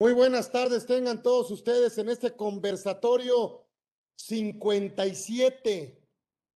Muy buenas tardes, tengan todos ustedes en este conversatorio 57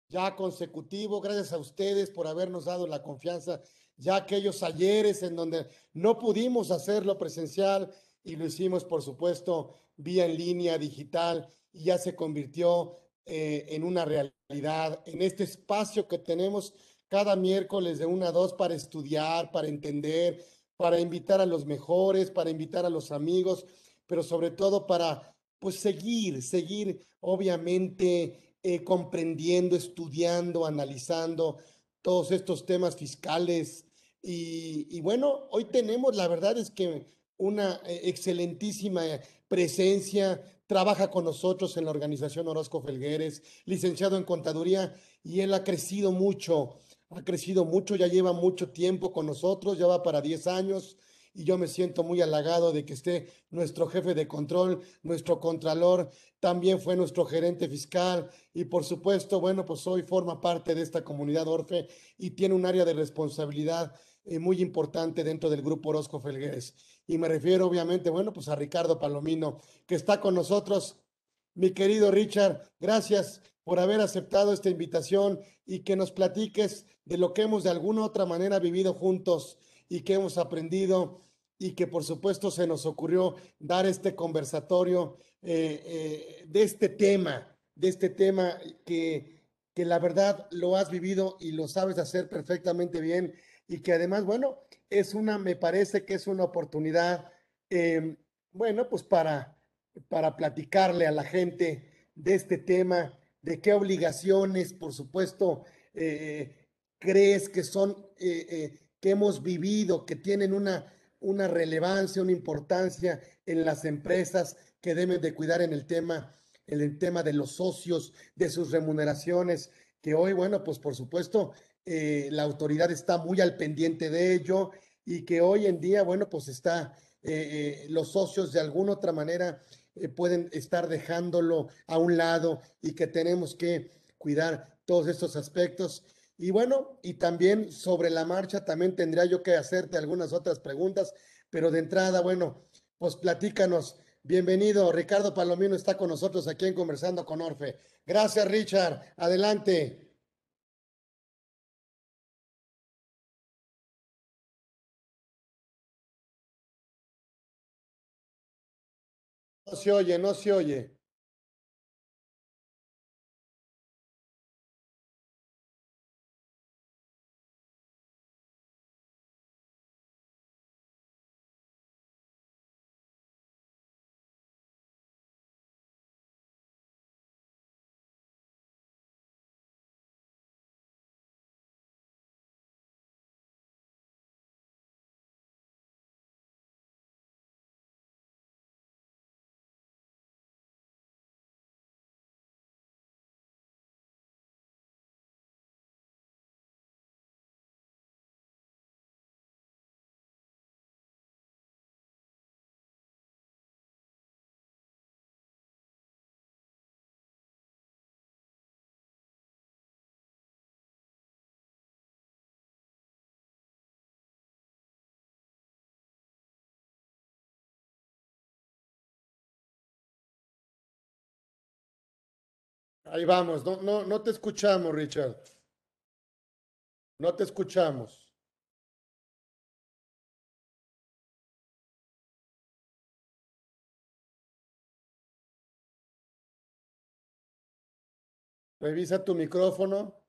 ya consecutivo. Gracias a ustedes por habernos dado la confianza, ya aquellos ayeres en donde no pudimos hacerlo presencial y lo hicimos, por supuesto, vía en línea, digital, y ya se convirtió eh, en una realidad, en este espacio que tenemos cada miércoles de una a dos para estudiar, para entender, para invitar a los mejores, para invitar a los amigos, pero sobre todo para pues seguir, seguir obviamente eh, comprendiendo, estudiando, analizando todos estos temas fiscales. Y, bueno, hoy tenemos, la verdad es que una eh, excelentísima presencia, trabaja con nosotros en la organización Orozco Felgueres, licenciado en contaduría, y él ha crecido mucho ha crecido mucho, ya lleva mucho tiempo con nosotros, ya va para 10 años y yo me siento muy halagado de que esté nuestro jefe de control, nuestro contralor, también fue nuestro gerente fiscal y por supuesto, bueno, pues hoy forma parte de esta comunidad Orfe y tiene un área de responsabilidad eh, muy importante dentro del grupo Orozco Felgueres. Y me refiero obviamente, bueno, pues a Ricardo Palomino, que está con nosotros. Mi querido Richard, gracias por haber aceptado esta invitación y que nos platiques de lo que hemos de alguna otra manera vivido juntos y que hemos aprendido y que por supuesto se nos ocurrió dar este conversatorio eh, eh, de este tema, de este tema que, que la verdad lo has vivido y lo sabes hacer perfectamente bien y que además, bueno, es una, me parece que es una oportunidad, em, bueno, pues para, para platicarle a la gente de este tema de qué obligaciones, por supuesto, eh, crees que son, eh, eh, que hemos vivido, que tienen una, una relevancia, una importancia en las empresas que deben de cuidar en el tema, el tema de los socios, de sus remuneraciones, que hoy, bueno, pues por supuesto, la autoridad está muy al pendiente de ello y que hoy en día, bueno, pues está, los socios de alguna otra manera eh, pueden estar dejándolo a un lado y que tenemos que cuidar todos estos aspectos. Y bueno, y también sobre la marcha, también tendría yo que hacerte algunas otras preguntas, pero de entrada, bueno, pues platícanos. Bienvenido, Ricardo Palomino está con nosotros aquí en Conversando con Orfe. Gracias, Richard. Adelante. Se oye, no se oye. Ahí vamos, no, no, no te escuchamos, Richard. No te escuchamos. Revisa tu micrófono.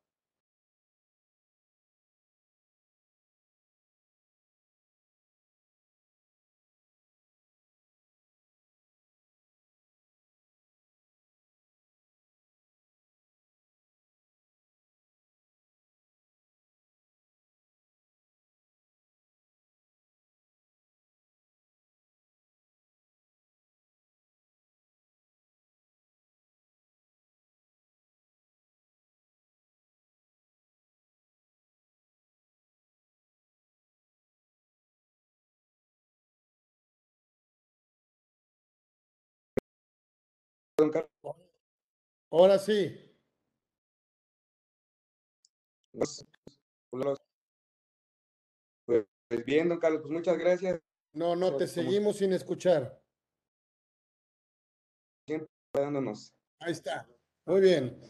Ahora sí. Pues, bien, don Carlos, pues muchas gracias. No, no, te seguimos sin escuchar. siempre dándonos. Ahí está. Muy bien.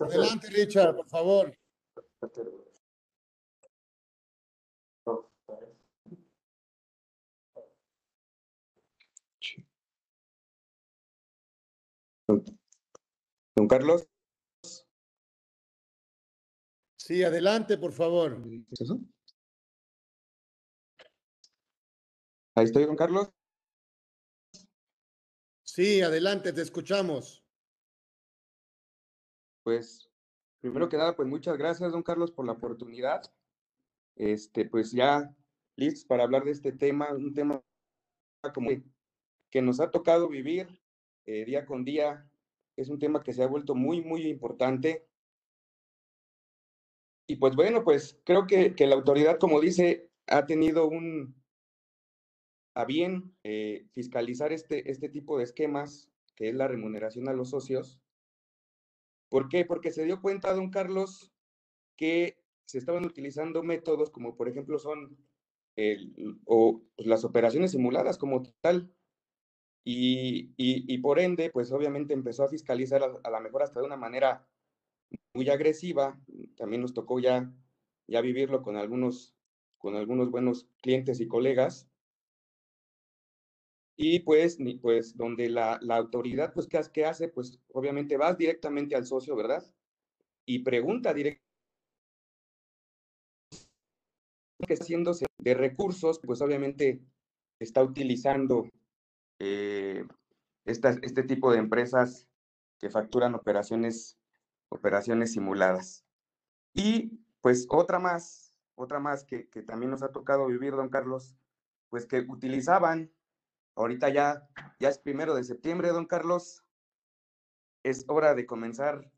Adelante, Richard, por favor. Don Carlos. Sí, adelante, por favor. Ahí estoy, don Carlos. Sí, adelante, te escuchamos. Pues, primero que nada, pues muchas gracias, don Carlos, por la oportunidad. Este, pues ya listos para hablar de este tema, un tema como que nos ha tocado vivir eh, día con día. Es un tema que se ha vuelto muy, muy importante. Y pues bueno, pues creo que, que la autoridad, como dice, ha tenido un, a bien eh, fiscalizar este, este tipo de esquemas, que es la remuneración a los socios. ¿Por qué? Porque se dio cuenta, don Carlos, que se estaban utilizando métodos como por ejemplo son el, o pues, las operaciones simuladas como tal. Y, y, por ende, pues obviamente empezó a fiscalizar a, a la mejor hasta de una manera muy agresiva. También nos tocó ya, ya vivirlo con algunos, con algunos buenos clientes y colegas. Y pues, pues donde la, la autoridad, pues, ¿qué, ¿qué hace? Pues obviamente vas directamente al socio, ¿verdad? Y pregunta directamente que haciéndose de recursos, pues obviamente está utilizando eh, esta, este tipo de empresas que facturan operaciones, operaciones simuladas. Y pues otra más, otra más que, que también nos ha tocado vivir, don Carlos, pues que utilizaban, ahorita ya, ya es primero de septiembre, don Carlos, es hora de comenzar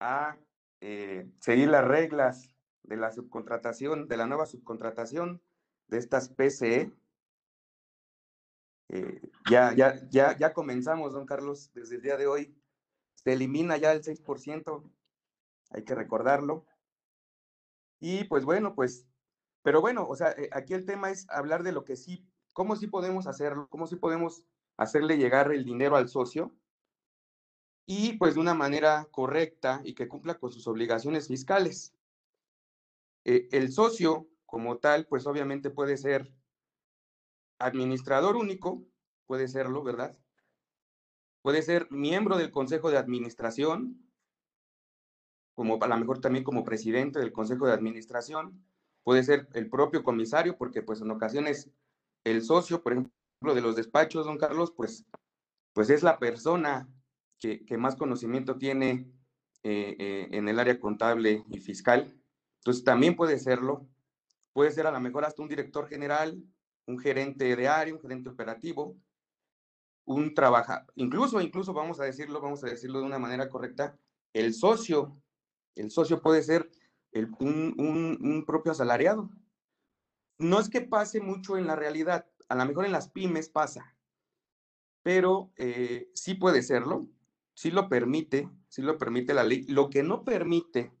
a eh, seguir las reglas de la subcontratación, de la nueva subcontratación de estas PCE. Eh, ya, ya, ya, ya comenzamos, don Carlos, desde el día de hoy. Se elimina ya el 6%, hay que recordarlo. Y pues bueno, pues, pero bueno, o sea, eh, aquí el tema es hablar de lo que sí, cómo sí podemos hacerlo, cómo sí podemos hacerle llegar el dinero al socio y pues de una manera correcta y que cumpla con sus obligaciones fiscales. Eh, el socio como tal, pues obviamente puede ser administrador único, puede serlo, ¿verdad? Puede ser miembro del consejo de administración, como a lo mejor también como presidente del consejo de administración, puede ser el propio comisario, porque pues en ocasiones el socio, por ejemplo, de los despachos, don Carlos, pues, pues es la persona que, que más conocimiento tiene eh, eh, en el área contable y fiscal. Entonces también puede serlo. Puede ser a lo mejor hasta un director general, un gerente de área, un gerente operativo, un trabajador, incluso, incluso vamos a decirlo, vamos a decirlo de una manera correcta, el socio, el socio puede ser el, un, un, un propio asalariado. No es que pase mucho en la realidad, a lo mejor en las pymes pasa, pero eh, sí puede serlo, sí lo permite, sí lo permite la ley. Lo que no permite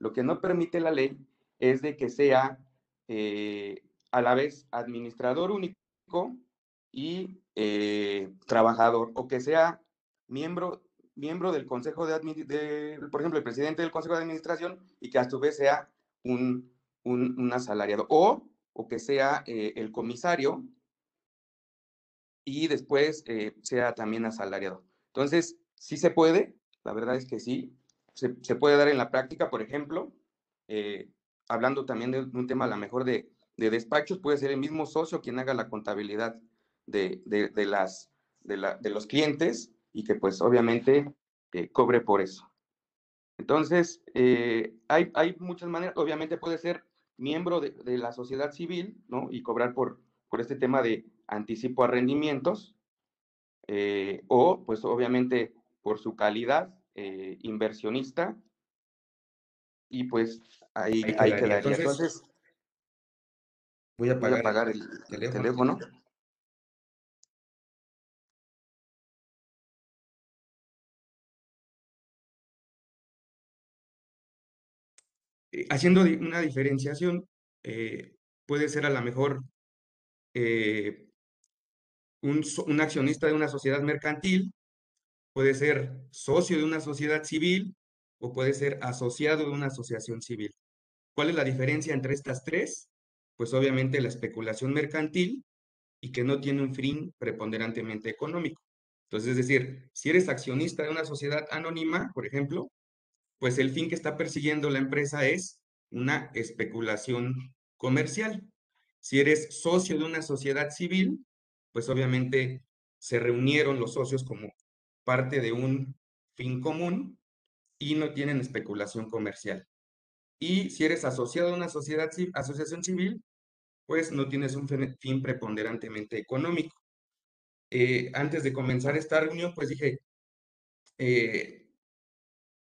lo que no permite la ley es de que sea eh, a la vez administrador único y eh, trabajador, o que sea miembro, miembro del Consejo de, de, por ejemplo, el presidente del Consejo de Administración y que a su vez sea un, un, un asalariado, o, o que sea eh, el comisario y después eh, sea también asalariado. Entonces, sí se puede, la verdad es que sí, se, se, puede dar en la práctica, por ejemplo, hablando también de un tema a lo mejor de, de, despachos, puede ser el mismo socio quien haga la contabilidad de, de, de las, de, la, de los clientes y que pues obviamente eh, cobre por eso. Entonces, eh, hay, hay muchas maneras, obviamente puede ser miembro de, de, la sociedad civil, ¿no? Y cobrar por, por este tema de anticipo a rendimientos, eh, o pues obviamente por su calidad eh, inversionista y pues ahí, ahí, quedaría. Entonces, Entonces, voy a apagar, voy a apagar el, el, teléfono. teléfono. Haciendo una diferenciación, eh, puede ser a lo mejor eh, un, un accionista de una sociedad mercantil, puede ser socio de una sociedad civil o puede ser asociado de una asociación civil. ¿Cuál es la diferencia entre estas tres? Pues obviamente la especulación mercantil y que no tiene un fin preponderantemente económico. Entonces, es decir, si eres accionista de una sociedad anónima, por ejemplo, pues el fin que está persiguiendo la empresa es una especulación comercial. Si eres socio de una sociedad civil, pues obviamente se reunieron los socios como parte de un fin común y no tienen especulación comercial. Y si eres asociado a una sociedad, asociación civil, pues no tienes un fin preponderantemente económico. Eh, antes de comenzar esta reunión, pues dije, eh,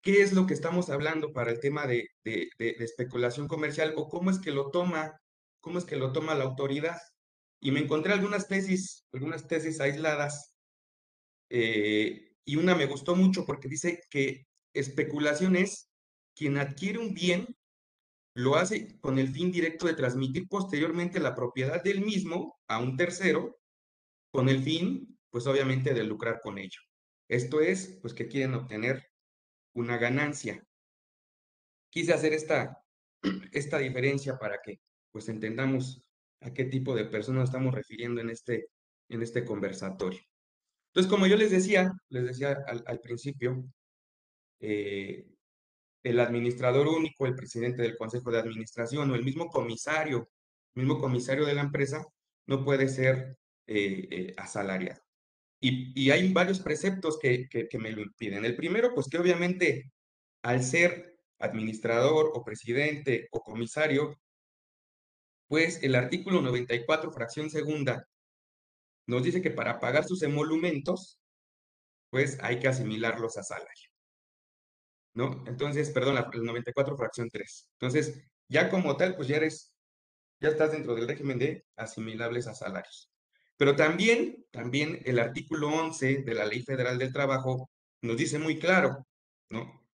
¿qué es lo que estamos hablando para el tema de, especulación comercial o cómo es que lo toma, cómo es que lo toma la autoridad? Y me encontré algunas tesis, algunas tesis aisladas, eh, y una me gustó mucho porque dice que especulación es quien adquiere un bien lo hace con el fin directo de transmitir posteriormente la propiedad del mismo a un tercero, con el fin, pues obviamente, de lucrar con ello. Esto es, pues que quieren obtener una ganancia. Quise hacer esta, esta diferencia para que, pues, entendamos a qué tipo de personas estamos refiriendo en este, en este conversatorio. Entonces, como yo les decía, les decía al, principio, eh, el administrador único, el presidente del consejo de administración o el mismo comisario, el mismo comisario de la empresa, no puede ser eh, eh, asalariado. Y, hay varios preceptos que, me lo impiden. El primero, pues que obviamente al ser administrador o presidente o comisario, pues el artículo 94, fracción segunda, nos dice que para pagar sus emolumentos, pues hay que asimilarlos a salario. ¿no? Entonces, perdón, el 94 fracción 3. Entonces, ya como tal, pues ya eres, ya estás dentro del régimen de asimilables a salarios. Pero también, también el artículo 11 de la Ley Federal del Trabajo nos dice muy claro, ¿no?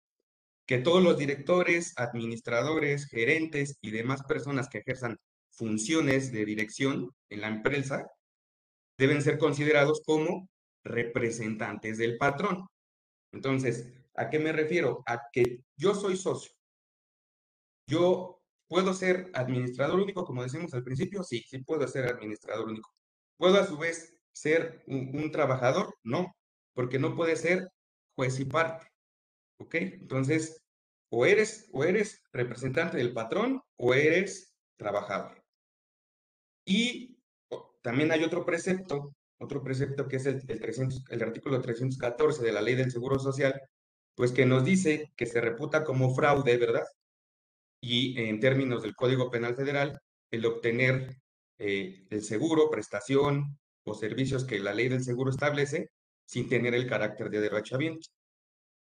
Que todos los directores, administradores, gerentes y demás personas que ejerzan funciones de dirección en la empresa deben ser considerados como representantes del patrón. Entonces, ¿A qué me refiero? A que yo soy socio. Yo puedo ser administrador único, como decimos al principio, sí, sí puedo ser administrador único. ¿Puedo a su vez ser un, trabajador? No, porque no puede ser juez y parte. ¿Ok? Entonces, o eres, o eres representante del patrón o eres trabajador. Y también hay otro precepto, otro precepto que es el, el, el artículo 314 de la ley del Seguro Social, pues que nos dice que se reputa como fraude, ¿verdad? Y en términos del Código Penal Federal, el obtener eh, el seguro, prestación o servicios que la ley del seguro establece sin tener el carácter de derrochamiento,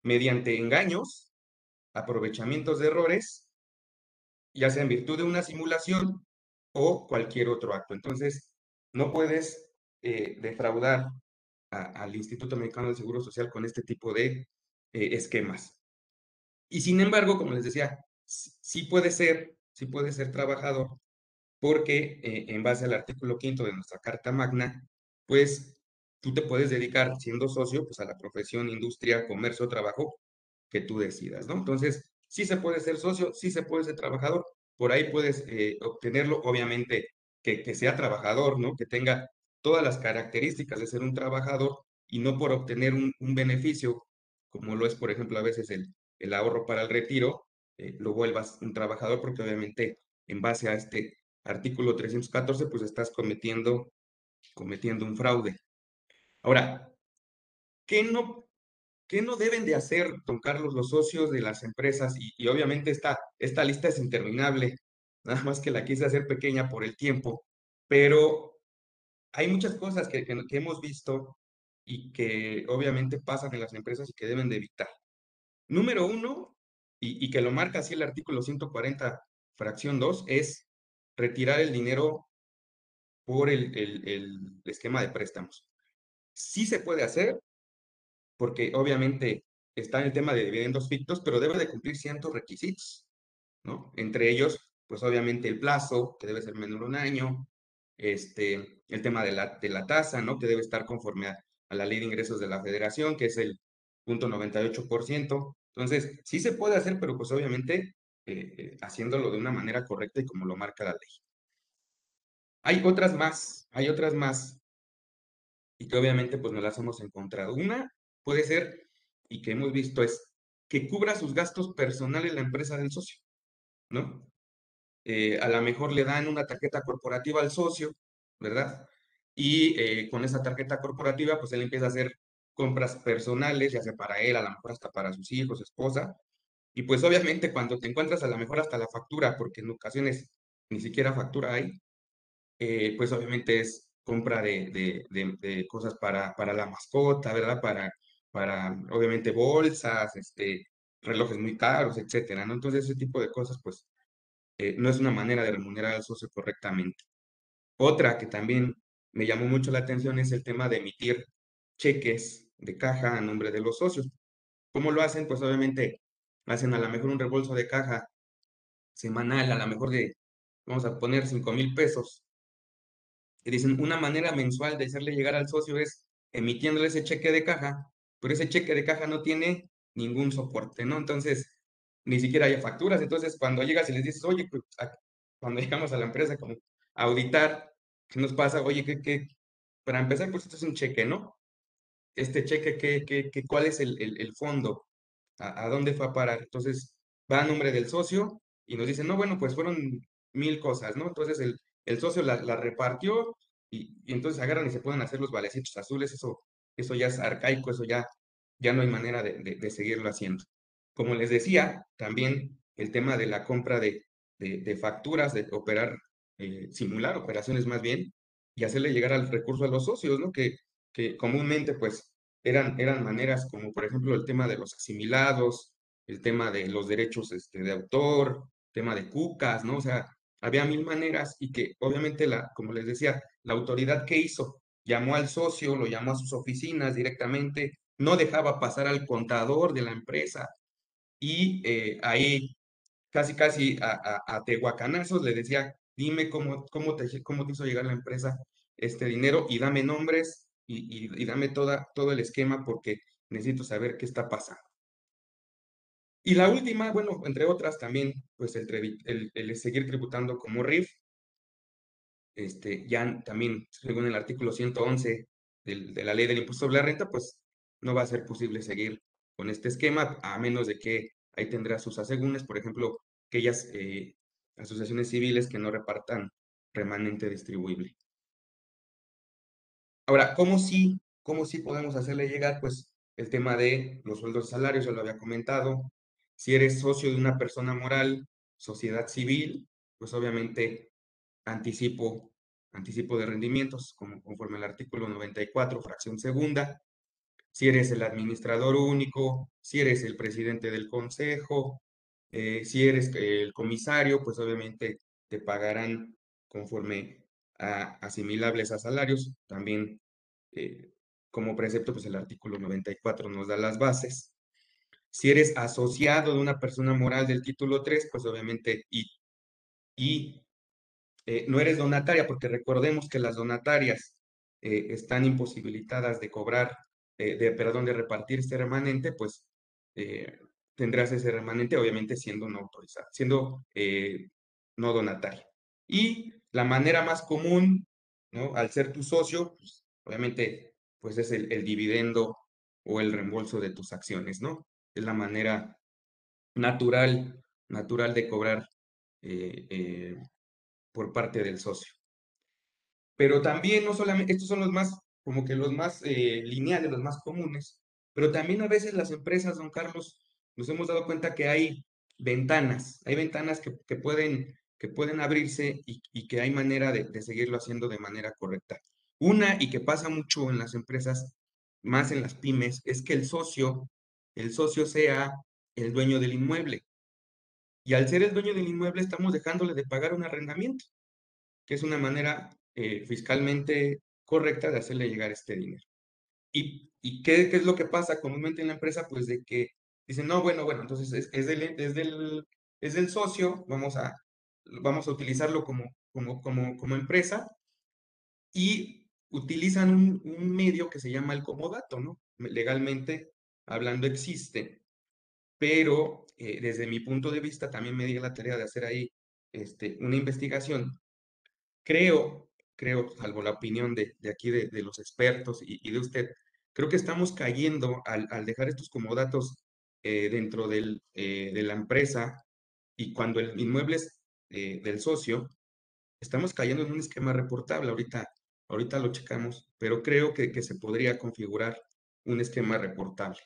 mediante engaños, aprovechamientos de errores, ya sea en virtud de una simulación o cualquier otro acto. Entonces, no puedes eh, defraudar al Instituto Mexicano del Seguro Social con este tipo de eh, esquemas. Y sin embargo, como les decía, sí puede ser, sí puede ser trabajador, porque eh, en base al artículo quinto de nuestra Carta Magna, pues tú te puedes dedicar, siendo socio, pues a la profesión, industria, comercio, trabajo que tú decidas, ¿no? Entonces, sí se puede ser socio, sí se puede ser trabajador, por ahí puedes eh, obtenerlo, obviamente, que, sea trabajador, ¿no? Que tenga todas las características de ser un trabajador y no por obtener un, beneficio como lo es, por ejemplo, a veces el, el ahorro para el retiro, eh, lo vuelvas un trabajador, porque obviamente en base a este artículo 314, pues estás cometiendo, cometiendo un fraude. Ahora, ¿qué no, ¿qué no deben de hacer, don Carlos, los socios de las empresas? Y, obviamente esta, esta lista es interminable, nada más que la quise hacer pequeña por el tiempo, pero hay muchas cosas que, hemos visto y que obviamente pasan en las empresas y que deben de evitar. Número uno, y, que lo marca así el artículo 140, fracción 2, es retirar el dinero por el, el, esquema de préstamos. Sí se puede hacer, porque obviamente está en el tema de dividendos fictos, pero debe de cumplir ciertos requisitos, ¿no? Entre ellos, pues obviamente el plazo, que debe ser menor de un año, este, el tema de la, de la tasa, ¿no? Que debe estar conforme a, la ley de ingresos de la federación, que es el punto 98%. Entonces, sí se puede hacer, pero pues obviamente eh, eh, haciéndolo de una manera correcta y como lo marca la ley. Hay otras más, hay otras más, y que obviamente pues no las hemos encontrado. Una puede ser, y que hemos visto, es que cubra sus gastos personales la empresa del socio, ¿no? Eh, a lo mejor le dan una tarjeta corporativa al socio, ¿verdad? Y con esa tarjeta corporativa, pues él empieza a hacer compras personales, ya sea para él, a lo mejor hasta para sus hijos, esposa. Y pues obviamente cuando te encuentras a lo mejor hasta la factura, porque en ocasiones ni siquiera factura hay, eh, pues obviamente es compra de, de, cosas para, para, la mascota, ¿verdad? Para, para obviamente bolsas, este, relojes muy caros, etcétera, ¿no? Entonces ese tipo de cosas, pues eh, no es una manera de remunerar al socio correctamente. Otra que también me llamó mucho la atención es el tema de emitir cheques de caja a nombre de los socios. ¿Cómo lo hacen? Pues obviamente hacen a lo mejor un reembolso de caja semanal, a lo mejor de, vamos a poner 5 mil pesos. Y dicen, una manera mensual de hacerle llegar al socio es emitiéndole ese cheque de caja, pero ese cheque de caja no tiene ningún soporte, ¿no? Entonces, ni siquiera hay facturas. Entonces, cuando llegas y les dices, oye, pues, cuando llegamos a la empresa como auditar, ¿qué nos pasa? Oye, que, para empezar, pues esto es un cheque, ¿no? Este cheque, ¿qué, qué, cuál es el, el, fondo? ¿A, dónde fue a parar? Entonces, va a nombre del socio y nos dicen, no, bueno, pues fueron mil cosas, ¿no? Entonces, el, el socio la, repartió y, entonces agarran y se pueden hacer los valecitos azules, eso, eso ya es arcaico, eso ya, ya no hay manera de, de, de seguirlo haciendo. Como les decía, también el tema de la compra de, facturas, de operar, eh, simular operaciones más bien, y hacerle llegar al recurso a los socios, ¿no? Que, que comúnmente, pues, eran, eran maneras como, por ejemplo, el tema de los asimilados, el tema de los derechos este, de autor, tema de cucas, ¿no? O sea, había mil maneras y que obviamente, la, como les decía, la autoridad que hizo, llamó al socio, lo llamó a sus oficinas directamente, no dejaba pasar al contador de la empresa, y eh, ahí casi casi a, a, tehuacanazos le decía, dime cómo, cómo, te, cómo te hizo llegar la empresa este dinero y dame nombres y, dame todo el esquema porque necesito saber qué está pasando. Y la última, bueno, entre otras también, pues el, seguir tributando como RIF, este, ya también, según el artículo 111 de la ley del impuesto sobre la renta, pues no va a ser posible seguir con este esquema, a menos de que ahí tendrá sus asegúnes, por ejemplo, aquellas eh, asociaciones civiles que no repartan remanente distribuible. Ahora, ¿cómo sí, cómo sí podemos hacerle llegar? Pues el tema de los sueldos y salarios, ya lo había comentado. Si eres socio de una persona moral, sociedad civil, pues obviamente anticipo, anticipo de rendimientos, conforme al artículo 94, fracción segunda si eres el administrador único, si eres el presidente del consejo, eh, si eres el comisario, pues obviamente te pagarán conforme asimilables a salarios. También eh, como precepto, pues el artículo 94 nos da las bases. Si eres asociado de una persona moral del título 3, pues obviamente y, y eh, no eres donataria, porque recordemos que las donatarias están imposibilitadas de cobrar eh, de, perdón, de repartir este remanente, pues eh, tendrás ese remanente, obviamente siendo no autorizado, siendo eh, no donatario. Y la manera más común, ¿no? Al ser tu socio, pues, obviamente, pues es el, dividendo o el reembolso de tus acciones, ¿no? Es la manera natural, natural de cobrar por parte del socio. Pero también no solamente, estos son los más como que los más eh, lineales, los más comunes, pero también a veces las empresas, don Carlos, nos hemos dado cuenta que hay ventanas, hay ventanas que, que pueden, que pueden abrirse y, y que hay manera de, de, seguirlo haciendo de manera correcta. Una, y que pasa mucho en las empresas, más en las pymes, es que el socio, el socio sea el dueño del inmueble. Y al ser el dueño del inmueble, estamos dejándole de pagar un arrendamiento, que es una manera eh, fiscalmente correcta de hacerle llegar este dinero. ¿Y, y qué, qué, es lo que pasa comúnmente en la empresa? Pues de que dicen, no, bueno, bueno, entonces es, es, del, es, del, es del socio, vamos a, vamos a utilizarlo como, como, como, como empresa y utilizan un, medio que se llama el comodato, ¿no? Legalmente hablando existe, pero eh, desde mi punto de vista también me di la tarea de hacer ahí este, una investigación. Creo, creo, salvo la opinión de, aquí de, los expertos y, de usted, creo que estamos cayendo al, dejar estos comodatos eh, dentro del, eh, de la empresa y cuando el inmueble es del socio, estamos cayendo en un esquema reportable. Ahorita Ahorita lo checamos, pero creo que, se podría configurar un esquema reportable.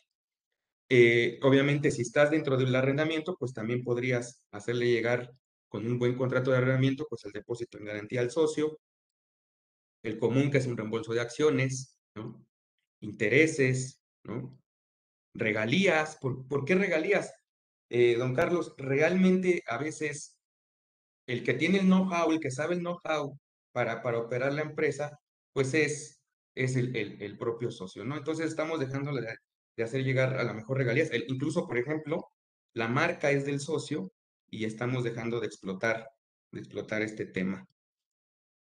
Eh, obviamente, si estás dentro del arrendamiento, pues también podrías hacerle llegar con un buen contrato de arrendamiento, pues el depósito en garantía al socio, el común, que es un reembolso de acciones. Intereses. Regalías. ¿Por, qué regalías? Eh, don Carlos, realmente a veces el que tiene el know-how, el que sabe el know-how, para, para operar la empresa, pues es, es el, el, propio socio, ¿no? Entonces estamos dejando de, hacer llegar a la mejor regalías. Incluso, por ejemplo, la marca es del socio y estamos dejando de explotar, de explotar este tema.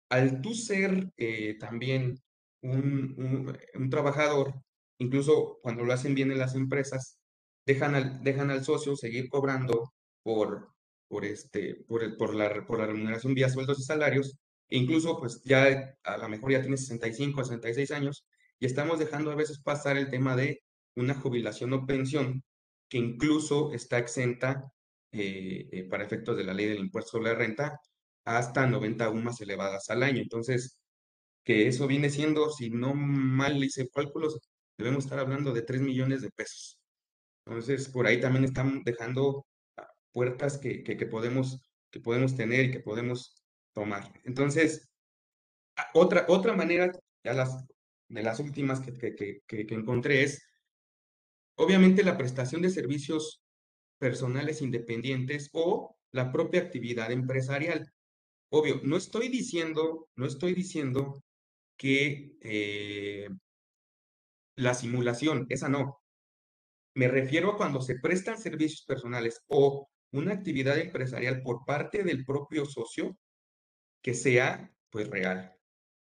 Al tú ser eh, también un, un, un, trabajador, incluso cuando lo hacen bien en las empresas, dejan al, dejan al socio seguir cobrando por, por, este, por, el, por, la, por la remuneración vía sueldos y salarios, incluso pues ya a lo mejor ya tiene 65, 66 años y estamos dejando a veces pasar el tema de una jubilación o pensión que incluso está exenta eh, eh, para efectos de la ley del impuesto sobre la renta hasta 90 más elevadas al año. Entonces, que eso viene siendo, si no mal hice cálculos, debemos estar hablando de 3 millones de pesos. Entonces, por ahí también están dejando puertas que, que, podemos, que podemos tener y que podemos tomar. Entonces, otra, otra manera, ya las, de las últimas que, que, que, encontré es, obviamente, la prestación de servicios personales independientes o la propia actividad empresarial. Obvio, no estoy diciendo, no estoy diciendo que eh, la simulación, esa no. Me refiero a cuando se prestan servicios personales o una actividad empresarial por parte del propio socio que sea pues real.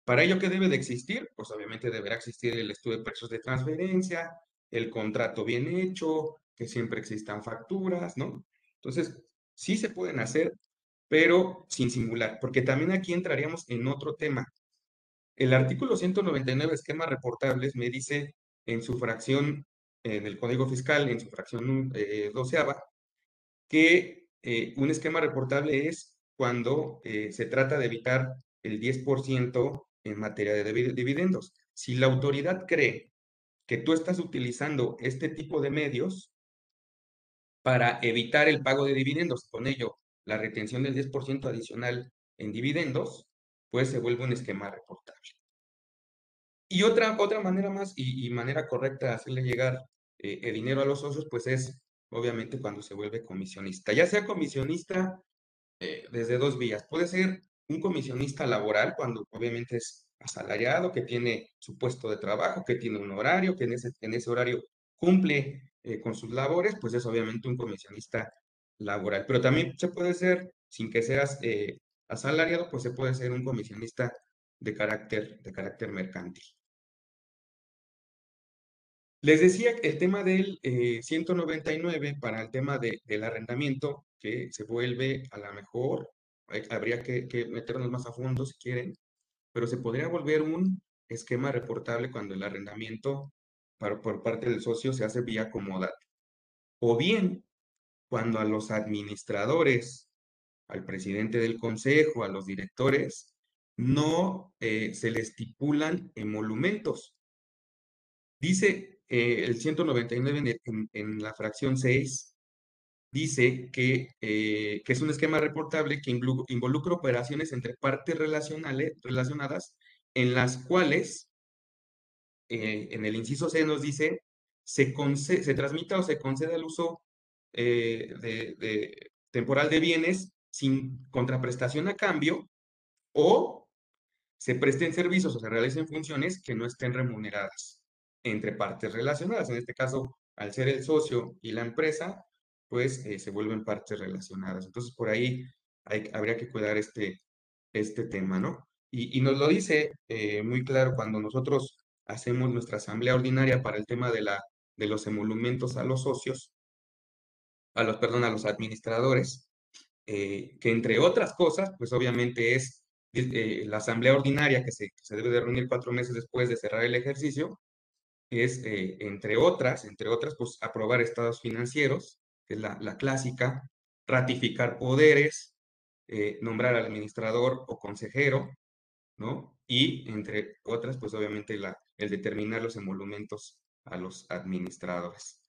Para ello, ¿qué debe de existir? Pues obviamente deberá existir el estudio de precios de transferencia, el contrato bien hecho, que siempre existan facturas, ¿no? Entonces, sí se pueden hacer, pero sin simular, porque también aquí entraríamos en otro tema. El artículo 199, esquema reportables, me dice en su fracción, en el Código Fiscal, en su fracción eh, doceava, que eh, un esquema reportable es cuando eh, se trata de evitar el 10% en materia de dividendos. Si la autoridad cree que tú estás utilizando este tipo de medios para evitar el pago de dividendos, con ello la retención del 10% adicional en dividendos, pues se vuelve un esquema reportable. Y otra, otra manera más y, manera correcta de hacerle llegar eh, el dinero a los socios, pues es obviamente cuando se vuelve comisionista. Ya sea comisionista eh, desde dos vías. Puede ser un comisionista laboral, cuando obviamente es asalariado, que tiene su puesto de trabajo, que tiene un horario, que en ese, en ese horario cumple eh, con sus labores, pues es obviamente un comisionista laboral. Pero también se puede ser, sin que seas eh, asalariado, pues se puede ser un comisionista de carácter, de carácter mercantil. Les decía el tema del 199 para el tema del arrendamiento, que se vuelve a la mejor, habría que, meternos más a fondo si quieren, pero se podría volver un esquema reportable cuando el arrendamiento por parte del socio se hace vía comodato. O bien, cuando a los administradores, al presidente del consejo, a los directores, no eh, se les estipulan emolumentos. Dice eh, el 199 en, en, la fracción 6, dice que, eh, que es un esquema reportable que involucra operaciones entre partes relacionadas en las cuales, eh, en el inciso C nos dice, se, se transmita o se concede el uso temporal de bienes sin contraprestación a cambio o se presten servicios o se realicen funciones que no estén remuneradas entre partes relacionadas. En este caso, al ser el socio y la empresa, pues eh, se vuelven partes relacionadas. Entonces, por ahí habría que cuidar este, este tema, ¿no? Y, nos lo dice eh, muy claro cuando nosotros hacemos nuestra asamblea ordinaria para el tema de, la, de los emolumentos a los socios, a los, perdón, a los administradores, eh, que entre otras cosas, pues obviamente es eh, la asamblea ordinaria que se, se, debe de reunir cuatro meses después de cerrar el ejercicio, es, entre otras, entre otras, pues aprobar estados financieros, que es la, la clásica, ratificar poderes, nombrar al administrador o consejero, ¿no? Y entre otras, pues obviamente la, el determinar los emolumentos a los administradores.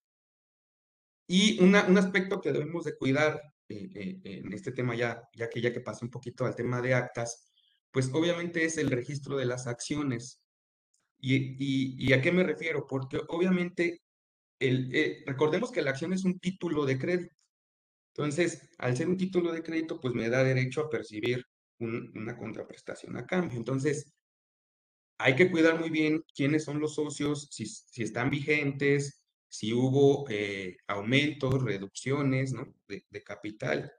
Y un aspecto que debemos de cuidar eh, eh, en este tema ya, ya que ya que pasé un poquito al tema de actas, pues obviamente es el registro de las acciones. ¿Y, a qué me refiero? Porque obviamente eh, recordemos que la acción es un título de crédito. Entonces, al ser un título de crédito, pues me da derecho a percibir una contraprestación a cambio. Entonces, hay que cuidar muy bien quiénes son los socios, si, están vigentes, si hubo eh, aumentos, reducciones ¿no? de, capital.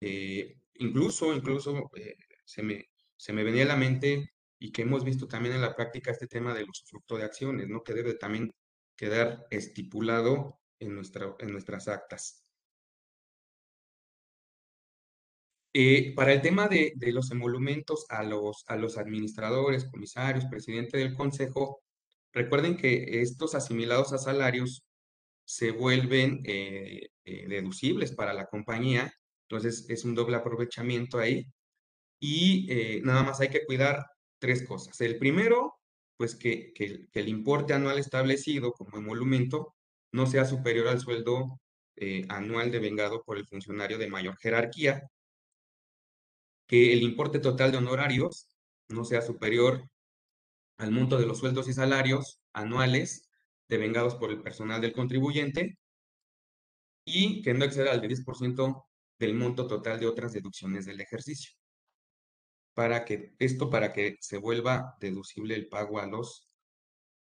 Eh, incluso, incluso se, me, se me venía a la mente y que hemos visto también en la práctica este tema del usufructo de acciones, ¿no? que debe también quedar estipulado en, nuestra, en nuestras actas. Eh, para el tema de, los emolumentos a los, a los administradores, comisarios, presidente del consejo, recuerden que estos asimilados a salarios se vuelven eh, eh, deducibles para la compañía, entonces es un doble aprovechamiento ahí. Y nada más hay que cuidar tres cosas. El primero, pues que, que, el importe anual establecido como emolumento no sea superior al sueldo anual devengado por el funcionario de mayor jerarquía que el importe total de honorarios no sea superior al monto de los sueldos y salarios anuales devengados por el personal del contribuyente y que no exceda al 10% del monto total de otras deducciones del ejercicio. Para que, esto para que se vuelva deducible el pago a los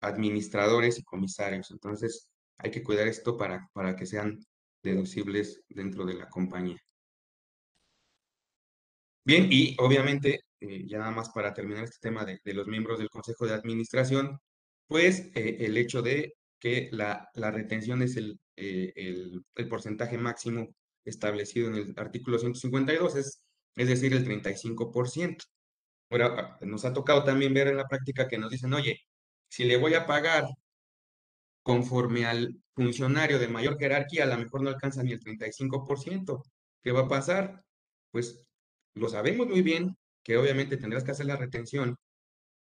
administradores y comisarios. Entonces, hay que cuidar esto para, para que sean deducibles dentro de la compañía. Bien, y obviamente, eh, ya nada más para terminar este tema de, los miembros del Consejo de Administración, pues eh, el hecho de que la, retención es el, eh, el, porcentaje máximo establecido en el artículo 152, es, es decir, el 35%. Ahora, nos ha tocado también ver en la práctica que nos dicen, oye, si le voy a pagar conforme al funcionario de mayor jerarquía, a lo mejor no alcanza ni el 35%. ¿Qué va a pasar? Pues lo sabemos muy bien que obviamente tendrás que hacer la retención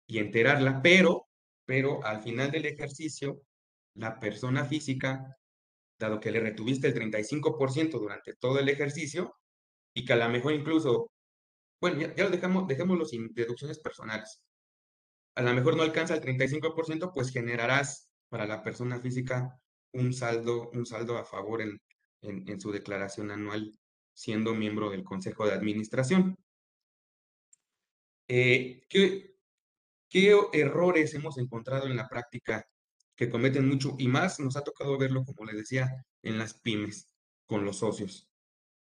y enterarla, pero, pero al final del ejercicio, la persona física, dado que le retuviste el 35% durante todo el ejercicio, y que a lo mejor incluso, bueno, ya, lo dejamos, dejémoslo sin deducciones personales. A lo mejor no alcanza el 35%, pues generarás para la persona física un saldo, un saldo a favor en, en su declaración anual siendo miembro del Consejo de Administración. Eh, ¿qué, errores hemos encontrado en la práctica que cometen mucho y más nos ha tocado verlo, como les decía, en las pymes con los socios?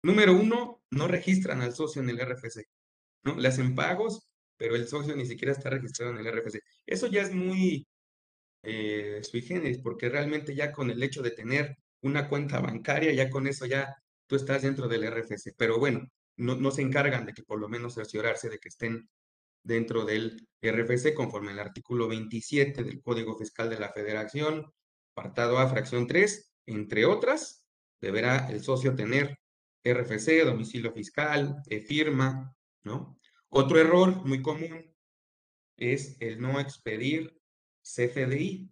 Número uno, no registran al socio en el RFC. ¿no? Le hacen pagos, pero el socio ni siquiera está registrado en el RFC. Eso ya es muy eh, sui generis, porque realmente ya con el hecho de tener una cuenta bancaria, ya con eso ya tú estás dentro del RFC, pero bueno, no, se encargan de que por lo menos cerciorarse de que estén dentro del RFC conforme al artículo 27 del Código Fiscal de la Federación, apartado A, fracción 3, entre otras, deberá el socio tener RFC, domicilio fiscal, e firma, ¿no? Otro error muy común es el no expedir CFDI.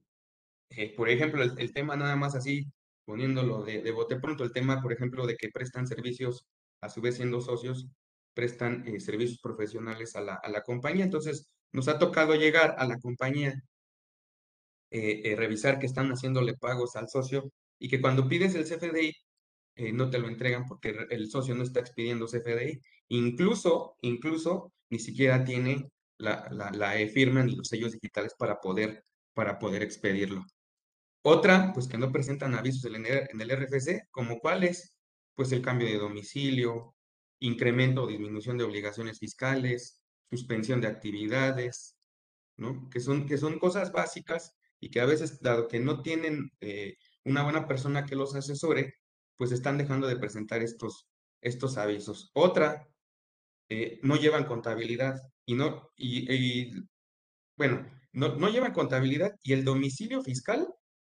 Eh, por ejemplo, el, tema nada más así poniéndolo de, bote pronto, el tema, por ejemplo, de que prestan servicios, a su vez siendo socios, prestan eh, servicios profesionales a la, compañía. Entonces, nos ha tocado llegar a la compañía, eh, eh, revisar que están haciéndole pagos al socio y que cuando pides el CFDI, no te lo entregan porque el socio no está expidiendo CFDI. Incluso, incluso, ni siquiera tiene la, la, e-firma ni los sellos digitales para poder, para poder expedirlo. Otra, pues que no presentan avisos en el, RFC, como cuáles, pues el cambio de domicilio, incremento o disminución de obligaciones fiscales, suspensión de actividades, ¿no? Que son, que son cosas básicas y que a veces, dado que no tienen eh, una buena persona que los asesore, pues están dejando de presentar estos, estos avisos. Otra, eh, no llevan contabilidad y no, y, bueno, no, no llevan contabilidad y el domicilio fiscal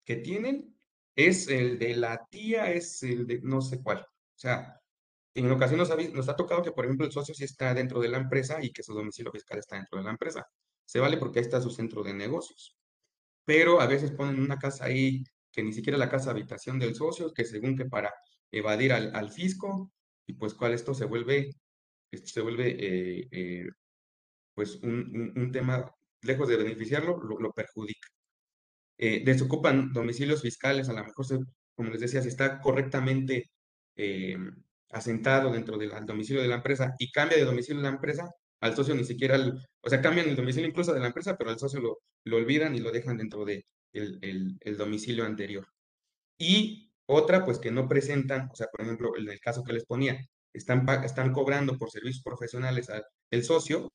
que tienen es el de la tía, es el de no sé cuál. O sea, en ocasiones nos ha, nos ha tocado que, por ejemplo, el socio sí está dentro de la empresa y que su domicilio fiscal está dentro de la empresa. Se vale porque ahí está su centro de negocios. Pero a veces ponen una casa ahí que ni siquiera la casa habitación del socio, que según que para evadir al, fisco, y pues cuál esto se vuelve, se vuelve eh, eh, pues un, tema, lejos de beneficiarlo, lo, perjudica. Eh, desocupan domicilios fiscales, a lo mejor, como les decía, si está correctamente asentado dentro del domicilio de la empresa y cambia de domicilio de la empresa, al socio ni siquiera, o sea, cambian el domicilio incluso de la empresa, pero al socio lo, lo olvidan y lo dejan dentro de el, el, domicilio anterior. Y otra, pues que no presentan, o sea, por ejemplo, en el caso que les ponía, están, están cobrando por servicios profesionales al el socio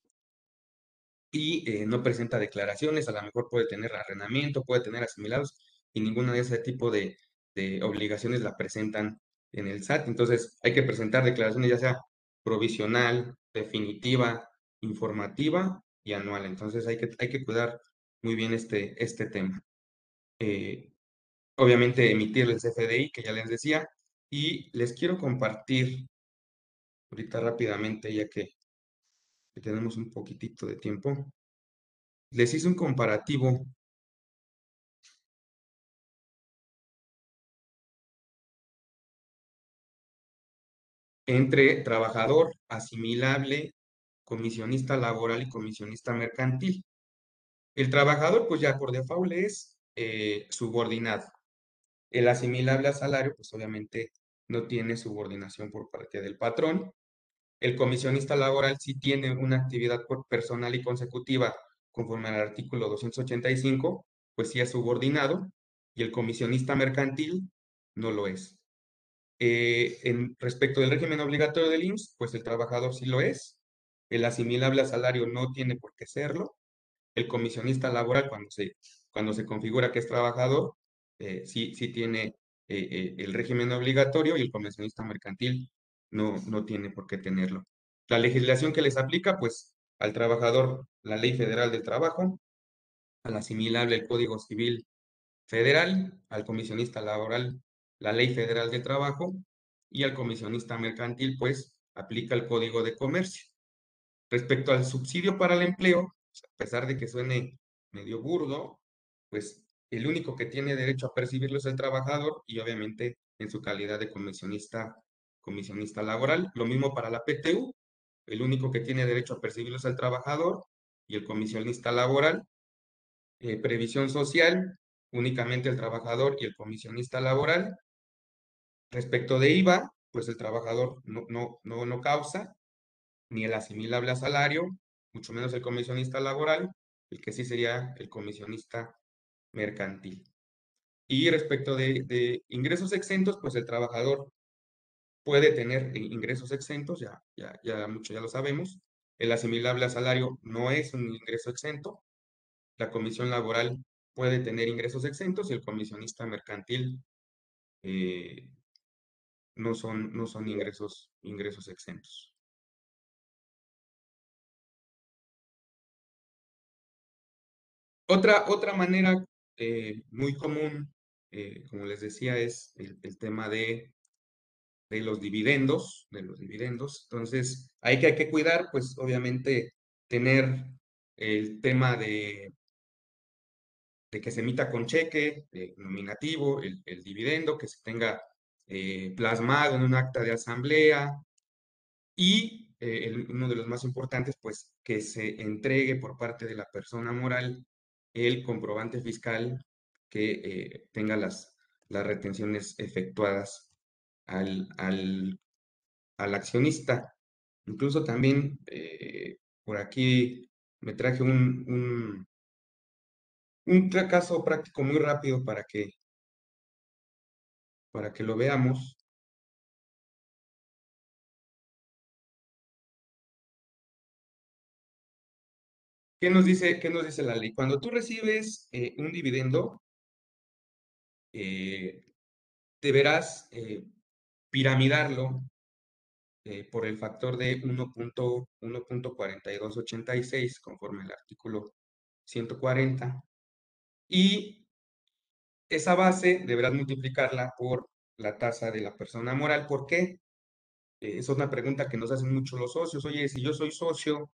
y eh, no presenta declaraciones, a lo mejor puede tener arrendamiento, puede tener asimilados y ninguna de ese tipo de, de obligaciones la presentan en el SAT. Entonces, hay que presentar declaraciones ya sea provisional, definitiva, informativa y anual. Entonces, hay que, hay que cuidar muy bien este, este tema. Eh, obviamente, emitir el CFDI, que ya les decía, y les quiero compartir ahorita rápidamente, ya que, que tenemos un poquitito de tiempo. Les hice un comparativo entre trabajador asimilable, comisionista laboral y comisionista mercantil. El trabajador, pues ya por default es eh, subordinado. El asimilable a salario, pues obviamente no tiene subordinación por parte del patrón. El comisionista laboral sí tiene una actividad personal y consecutiva conforme al artículo 285, pues sí es subordinado, y el comisionista mercantil no lo es. Eh, en respecto del régimen obligatorio del IMSS, pues el trabajador sí lo es, el asimilable a salario no tiene por qué serlo, el comisionista laboral cuando se, cuando se configura que es trabajador, eh, sí, sí tiene eh, el régimen obligatorio y el comisionista mercantil no, no tiene por qué tenerlo. La legislación que les aplica, pues al trabajador la ley federal del trabajo, al asimilable el Código Civil Federal, al comisionista laboral la Ley Federal de Trabajo y al comisionista mercantil, pues, aplica el Código de Comercio. Respecto al subsidio para el empleo, pues, a pesar de que suene medio burdo, pues el único que tiene derecho a percibirlo es el trabajador y obviamente en su calidad de comisionista, comisionista laboral. Lo mismo para la PTU, el único que tiene derecho a percibirlo es el trabajador y el comisionista laboral. Eh, previsión social, únicamente el trabajador y el comisionista laboral. Respecto de IVA, pues el trabajador no, no, no, no causa ni el asimilable a salario, mucho menos el comisionista laboral, el que sí sería el comisionista mercantil. Y respecto de, ingresos exentos, pues el trabajador puede tener ingresos exentos, ya, ya, ya mucho ya lo sabemos. El asimilable a salario no es un ingreso exento. La comisión laboral puede tener ingresos exentos y el comisionista mercantil eh, no son, no son ingresos, ingresos exentos. Otra, otra manera eh, muy común, eh, como les decía, es el, tema de, de, los dividendos, de los dividendos. Entonces, hay que, hay que cuidar, pues obviamente, tener el tema de, de que se emita con cheque nominativo, el, el, dividendo, que se tenga eh, plasmado en un acta de asamblea y eh, uno de los más importantes, pues que se entregue por parte de la persona moral el comprobante fiscal que eh, tenga las, las retenciones efectuadas al, al, al accionista. Incluso también por aquí me traje un, un, un caso práctico muy rápido para que para que lo veamos. ¿Qué nos dice, qué nos dice la ley? Cuando tú recibes eh, un dividendo, deberás eh, piramidarlo eh, por el factor de 1.4286 conforme al artículo 140 y esa base deberás multiplicarla por la tasa de la persona moral. ¿Por qué? Es una pregunta que nos hacen mucho los socios. Oye, si yo soy socio,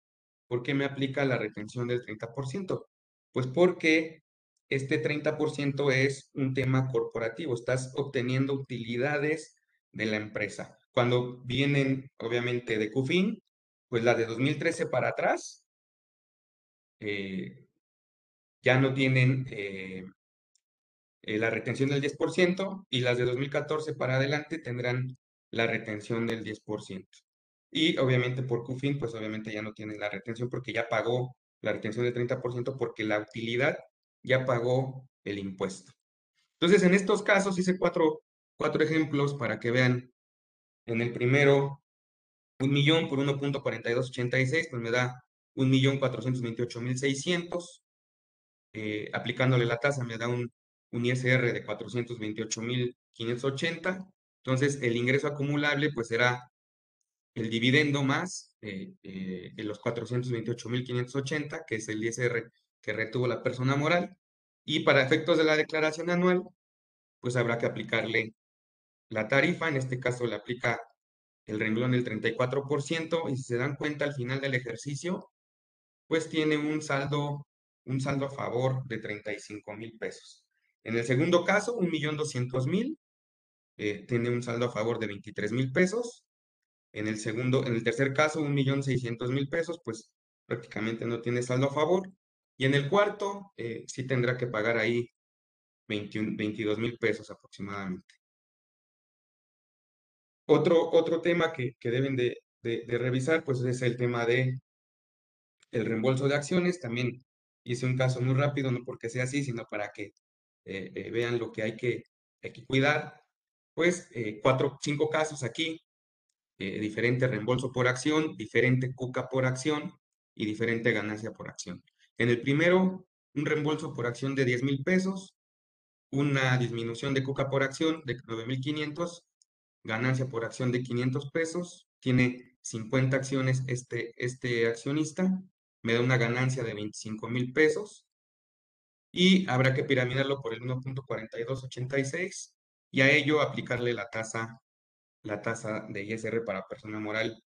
¿por qué me aplica la retención del 30%? Pues porque este 30% es un tema corporativo. Estás obteniendo utilidades de la empresa. Cuando vienen, obviamente, de CUFIN, pues la de 2013 para atrás, eh, ya no tienen eh, eh, la retención del 10% y las de 2014 para adelante tendrán la retención del 10%. Y obviamente por CUFIN, pues obviamente ya no tienen la retención porque ya pagó la retención del 30% porque la utilidad ya pagó el impuesto. Entonces, en estos casos hice cuatro, cuatro ejemplos para que vean en el primero, un millón por 1.4286, pues me da un millón mil Eh, aplicándole la tasa me da un, un ISR de 428.580. Entonces, el ingreso acumulable pues será el dividendo más eh, eh, los 428.580, que es el ISR que retuvo la persona moral. Y para efectos de la declaración anual, pues habrá que aplicarle la tarifa, en este caso le aplica el renglón del 34% y si se dan cuenta al final del ejercicio, pues tiene un saldo, un saldo a favor de 35 mil pesos. En el segundo caso, un millón doscientos mil, eh, tiene un saldo a favor de 23 mil pesos. En el segundo, en el tercer caso, un millón seiscientos mil pesos, pues prácticamente no tiene saldo a favor. Y en el cuarto, eh, sí tendrá que pagar ahí 22 mil pesos aproximadamente. Otro, otro tema que, deben de, revisar, pues es el tema de el reembolso de acciones. También hice un caso muy rápido, no porque sea así, sino para que eh, eh, vean lo que hay que, que cuidar. Pues cuatro, cinco casos aquí, diferente reembolso por acción, diferente cuca por acción y diferente ganancia por acción. En el primero, un reembolso por acción de 10 mil pesos, una disminución de cuca por acción de 9.500 ganancia por acción de 500 pesos, tiene 50 acciones este, este accionista, me da una ganancia de 25 mil pesos y habrá que piramidarlo por el 1.4286 y a ello aplicarle la tasa, la tasa de ISR para persona moral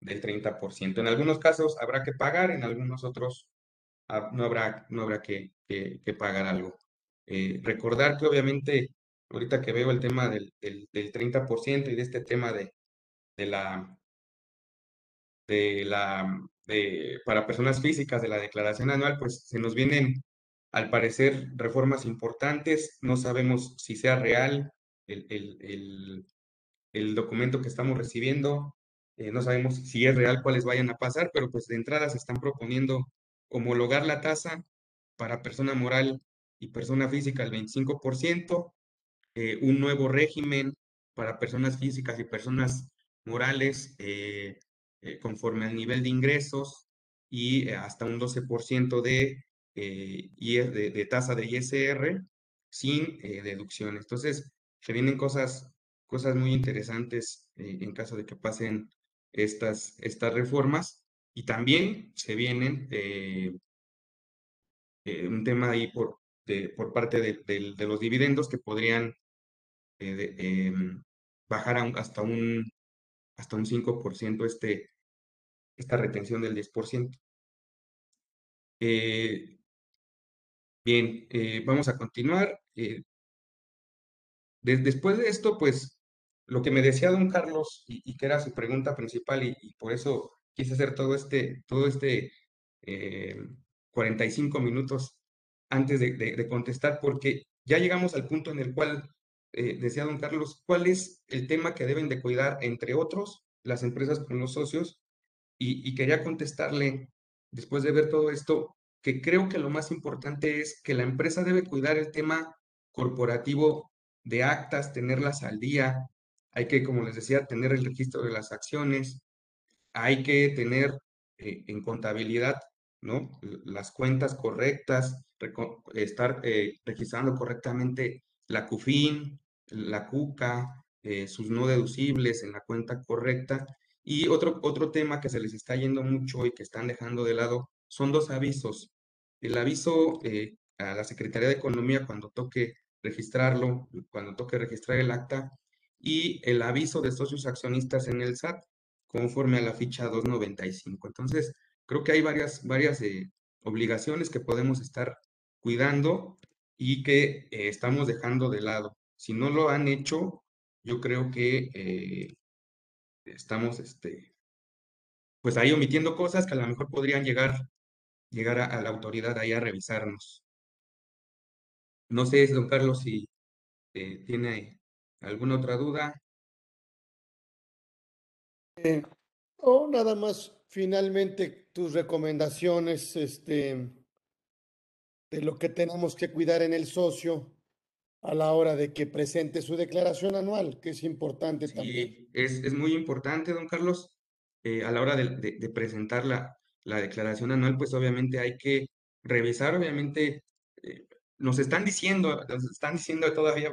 del 30%. En algunos casos habrá que pagar, en algunos otros no habrá, no habrá que, pagar algo. Eh, recordar que obviamente ahorita que veo el tema del, del, 30% y de este tema de, de la, de la, de, para personas físicas de la declaración anual, pues se nos vienen, al parecer, reformas importantes. No sabemos si sea real el, el, documento que estamos recibiendo. Eh, no sabemos si es real cuáles vayan a pasar, pero pues de entrada se están proponiendo homologar la tasa para persona moral y persona física al 25%, eh, un nuevo régimen para personas físicas y personas morales eh, eh, conforme al nivel de ingresos y hasta un 12% de, de, de, tasa de ISR sin deducciones. Entonces, se vienen cosas, cosas muy interesantes en caso de que pasen estas, estas reformas y también se vienen un tema ahí por, por parte de, los dividendos que podrían eh, em, bajar hasta un hasta un 5% este, esta retención del 10%. Eh, bien, eh, vamos a continuar. Después de esto, pues, lo que me decía don Carlos y, que era su pregunta principal y, por eso quise hacer todo este, todo este 45 minutos antes de contestar, porque ya llegamos al punto en el cual eh, decía don Carlos, ¿cuál es el tema que deben de cuidar, entre otros, las empresas con los socios? Y, quería contestarle, después de ver todo esto, que creo que lo más importante es que la empresa debe cuidar el tema corporativo de actas, tenerlas al día. Hay que, como les decía, tener el registro de las acciones. Hay que tener eh, en contabilidad ¿no? Las cuentas correctas, estar eh, registrando correctamente la CUFIN, la CUCA, eh, sus no deducibles en la cuenta correcta. Y otro, otro tema que se les está yendo mucho y que están dejando de lado son dos avisos. El aviso a la Secretaría de Economía cuando toque registrarlo, cuando toque registrar el acta, y el aviso de socios accionistas en el SAT, conforme a la ficha 295. Entonces, creo que hay varias, varias eh, obligaciones que podemos estar cuidando y que eh, estamos dejando de lado. Si no lo han hecho, yo creo que eh, estamos, este, pues ahí omitiendo cosas que a lo mejor podrían llegar, llegar a, la autoridad ahí a revisarnos. No sé, don Carlos, si tiene alguna otra duda. o nada más finalmente tus recomendaciones este, de lo que tenemos que cuidar en el socio a la hora de que presente su declaración anual, que es importante también. Es, es muy importante, don Carlos. Eh, a la hora de, presentar la, la, declaración anual, pues obviamente hay que revisar, obviamente, eh, nos están diciendo, nos están diciendo todavía,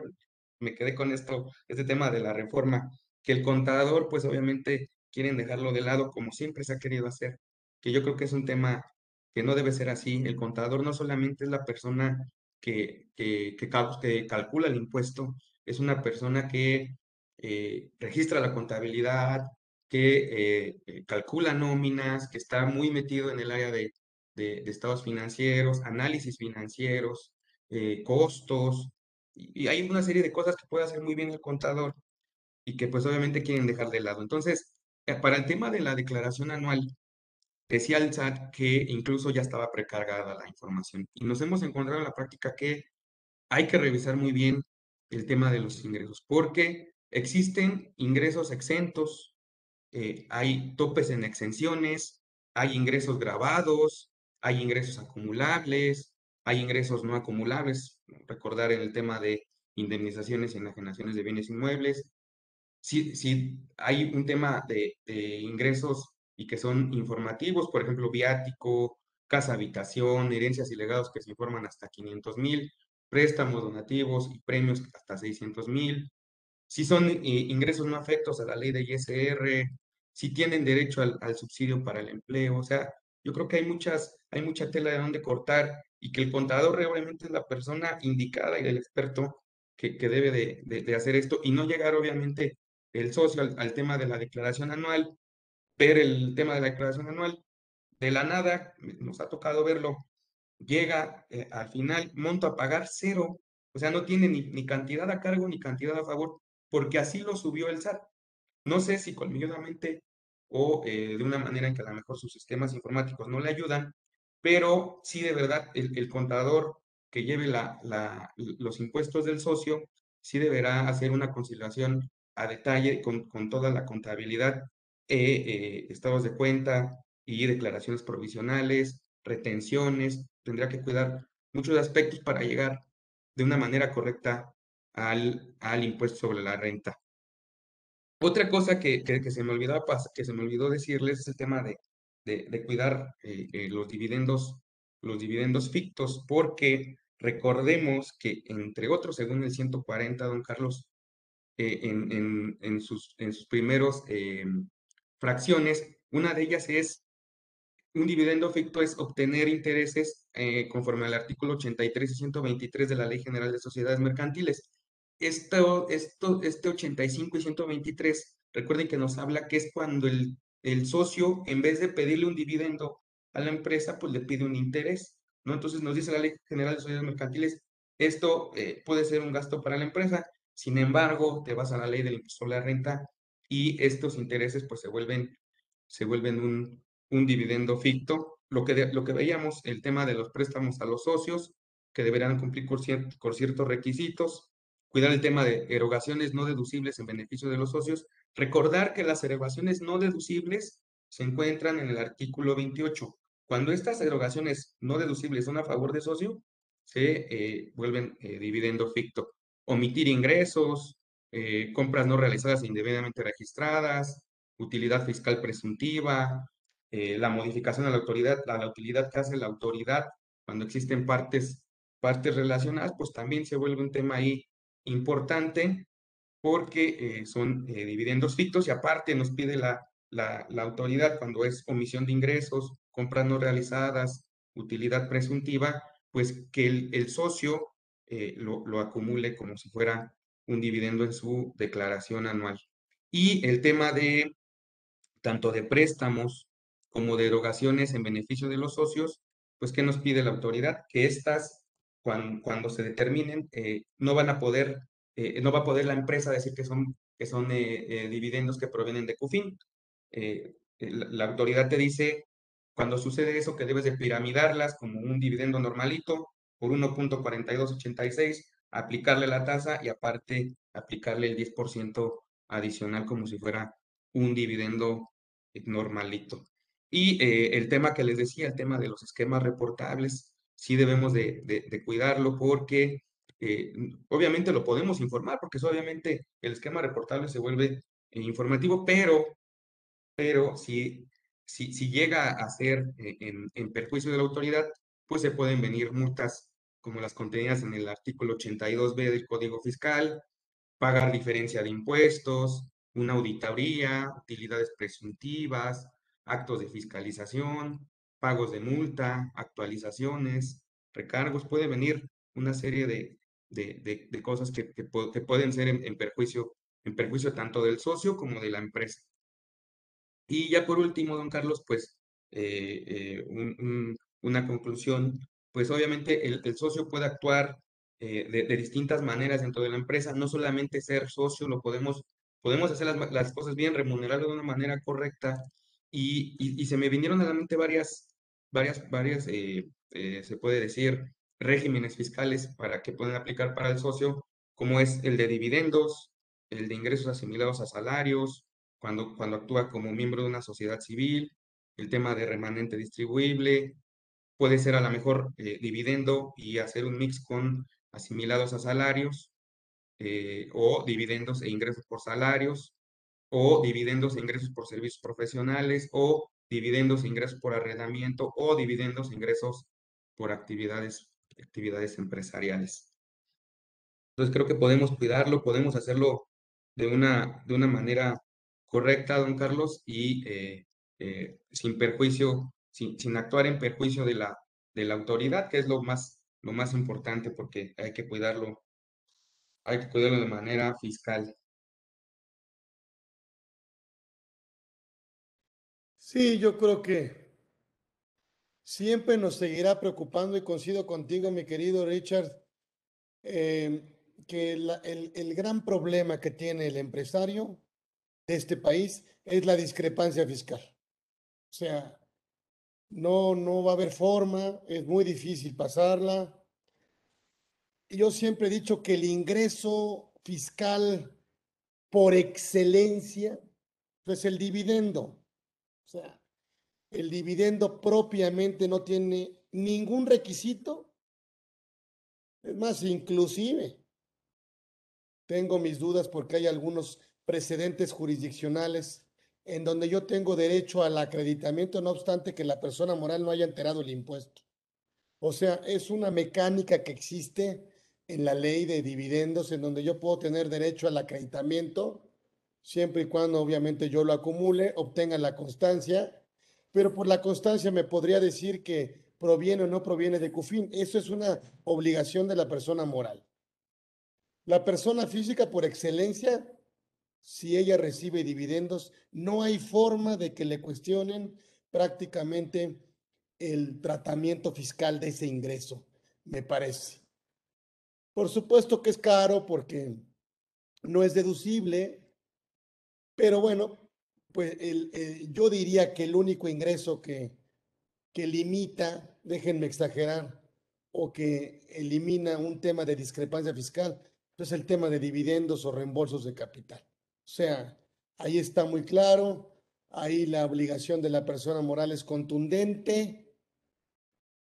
me quedé con esto, este tema de la reforma, que el contador, pues obviamente quieren dejarlo de lado como siempre se ha querido hacer, que yo creo que es un tema que no debe ser así. El contador no solamente es la persona que, que, que, calcula el impuesto, es una persona que eh, registra la contabilidad, que eh, calcula nóminas, que está muy metido en el área de, estados financieros, análisis financieros, costos, y, y, hay una serie de cosas que puede hacer muy bien el contador y que pues obviamente quieren dejar de lado. Entonces, eh, para el tema de la declaración anual, decía el SAT que incluso ya estaba precargada la información y nos hemos encontrado en la práctica que hay que revisar muy bien el tema de los ingresos, porque existen ingresos exentos, eh, hay topes en exenciones, hay ingresos grabados, hay ingresos acumulables, hay ingresos no acumulables, recordar en el tema de indemnizaciones y enajenaciones de bienes inmuebles, si, hay un tema de, ingresos y que son informativos, por ejemplo, viático, casa habitación, herencias y legados que se informan hasta 500 mil, préstamos donativos y premios hasta 600 mil. Si son eh, ingresos no afectos a la ley de ISR, si tienen derecho al, al, subsidio para el empleo, o sea, yo creo que hay muchas, hay mucha tela de donde cortar y que el contador realmente es la persona indicada y el experto que, que debe de, de, hacer esto y no llegar obviamente el socio al, tema de la declaración anual, ver el tema de la declaración anual, de la nada, nos ha tocado verlo, llega eh, al final, monto a pagar cero, o sea, no tiene ni, ni, cantidad a cargo ni cantidad a favor, porque así lo subió el SAT. No sé si colmillosamente o eh, de una manera en que a lo mejor sus sistemas informáticos no le ayudan, pero sí de verdad el, el contador que lleve la, la, los impuestos del socio, sí deberá hacer una conciliación a detalle con, con toda la contabilidad, eh, eh, estados de cuenta y declaraciones provisionales, retenciones. Tendría que cuidar muchos aspectos para llegar de una manera correcta al, al impuesto sobre la renta. Otra cosa que, que, se me olvidó, que se me olvidó decirles es el tema de, de, de cuidar eh, los dividendos los dividendos fictos, porque recordemos que, entre otros, según el 140, don Carlos, eh, en, sus, en sus primeros eh, fracciones. Una de ellas es un dividendo ficto es obtener intereses eh, conforme al artículo 83 y 123 de la Ley General de Sociedades Mercantiles. Esto, esto, este 85 y 123, recuerden que nos habla que es cuando el, el socio, en vez de pedirle un dividendo a la empresa, pues le pide un interés, ¿no? Entonces nos dice la Ley General de Sociedades Mercantiles, esto puede ser un gasto para la empresa, sin embargo, te vas a la ley del impuesto sobre la renta y estos intereses pues se vuelven, se vuelven un, un dividendo ficto. Lo que, lo que veíamos, el tema de los préstamos a los socios, que deberán cumplir con ciertos requisitos, cuidar el tema de erogaciones no deducibles en beneficio de los socios, recordar que las erogaciones no deducibles se encuentran en el artículo 28. Cuando estas erogaciones no deducibles son a favor de socio, se eh, vuelven eh, dividendo ficto omitir ingresos, eh, compras no realizadas e indebidamente registradas, utilidad fiscal presuntiva, eh, la modificación a la autoridad, la utilidad que hace la autoridad cuando existen partes, partes relacionadas, pues también se vuelve un tema ahí importante porque eh, son eh, dividendos fictos y aparte nos pide la, la, autoridad cuando es omisión de ingresos, compras no realizadas, utilidad presuntiva, pues que el, socio lo, lo, acumule como si fuera un dividendo en su declaración anual. Y el tema de tanto de préstamos como de erogaciones en beneficio de los socios, pues ¿qué nos pide la autoridad? Que estas, cuando, cuando se determinen, eh, no van a poder, eh, no va a poder la empresa decir que son, que son eh, dividendos que provienen de CUFIN. La, autoridad te dice, cuando sucede eso, que debes de piramidarlas como un dividendo normalito por 1.4286, aplicarle la tasa y aparte aplicarle el 10% adicional como si fuera un dividendo normalito. Y eh, el tema que les decía, el tema de los esquemas reportables, sí debemos de, cuidarlo porque eh, obviamente lo podemos informar, porque obviamente el esquema reportable se vuelve eh, informativo, pero, pero si, si, si llega a ser en, en perjuicio de la autoridad, pues se pueden venir multas como las contenidas en el artículo 82b del Código Fiscal, pagar diferencia de impuestos, una auditoría, utilidades presuntivas, actos de fiscalización, pagos de multa, actualizaciones, recargos, puede venir una serie de, de, cosas que, que, pueden ser en, perjuicio, en perjuicio tanto del socio como de la empresa. Y ya por último, don Carlos, pues eh, eh, una conclusión, pues obviamente el, el socio puede actuar eh, de, de, distintas maneras dentro de la empresa, no solamente ser socio, lo podemos, podemos hacer las, las cosas bien, remunerarlo de una manera correcta. Y, y, se me vinieron a la mente varias, varias, varias, eh, eh, se puede decir, regímenes fiscales para que puedan aplicar para el socio, como es el de dividendos, el de ingresos asimilados a salarios, cuando, cuando actúa como miembro de una sociedad civil, el tema de remanente distribuible, puede ser a lo mejor eh, dividendo y hacer un mix con asimilados a salarios, o dividendos e ingresos por salarios, o dividendos e ingresos por servicios profesionales, o dividendos e ingresos por arrendamiento, o dividendos e ingresos por actividades, actividades empresariales. Entonces creo que podemos cuidarlo, podemos hacerlo de una, de una manera correcta, don Carlos, y eh, eh, sin perjuicio, sin, sin, actuar en perjuicio de la, de la autoridad, que es lo más, lo más importante porque hay que cuidarlo, hay que cuidarlo de manera fiscal. Sí, yo creo que siempre nos seguirá preocupando y coincido contigo, mi querido Richard, em, que el, gran problema que tiene el empresario de este país es la discrepancia fiscal. O sea, no, no va a haber forma, es muy difícil pasarla. Yo siempre he dicho que el ingreso fiscal por excelencia es pues, el dividendo. O sea, el dividendo propiamente no tiene ningún requisito. Es más, inclusive, tengo mis dudas porque hay algunos precedentes jurisdiccionales en donde yo tengo derecho al acreditamiento, no obstante que la persona moral no haya enterado el impuesto. O sea, es una mecánica que existe en la ley de dividendos en donde yo puedo tener derecho al acreditamiento siempre y cuando obviamente yo lo acumule, obtenga la constancia, pero por la constancia me podría decir que proviene o no proviene de CUFIN. Eso es una obligación de la persona moral. La persona física por excelencia, si ella recibe dividendos, no hay forma de que le cuestionen prácticamente el tratamiento fiscal de ese ingreso, me parece. Por supuesto que es caro porque no es deducible, pero bueno, pues el, yo diría que el único ingreso que, que limita, déjenme exagerar, o que elimina un tema de discrepancia fiscal, es el tema de dividendos o reembolsos de capital. O sea, ahí está muy claro, ahí la obligación de la persona moral es contundente.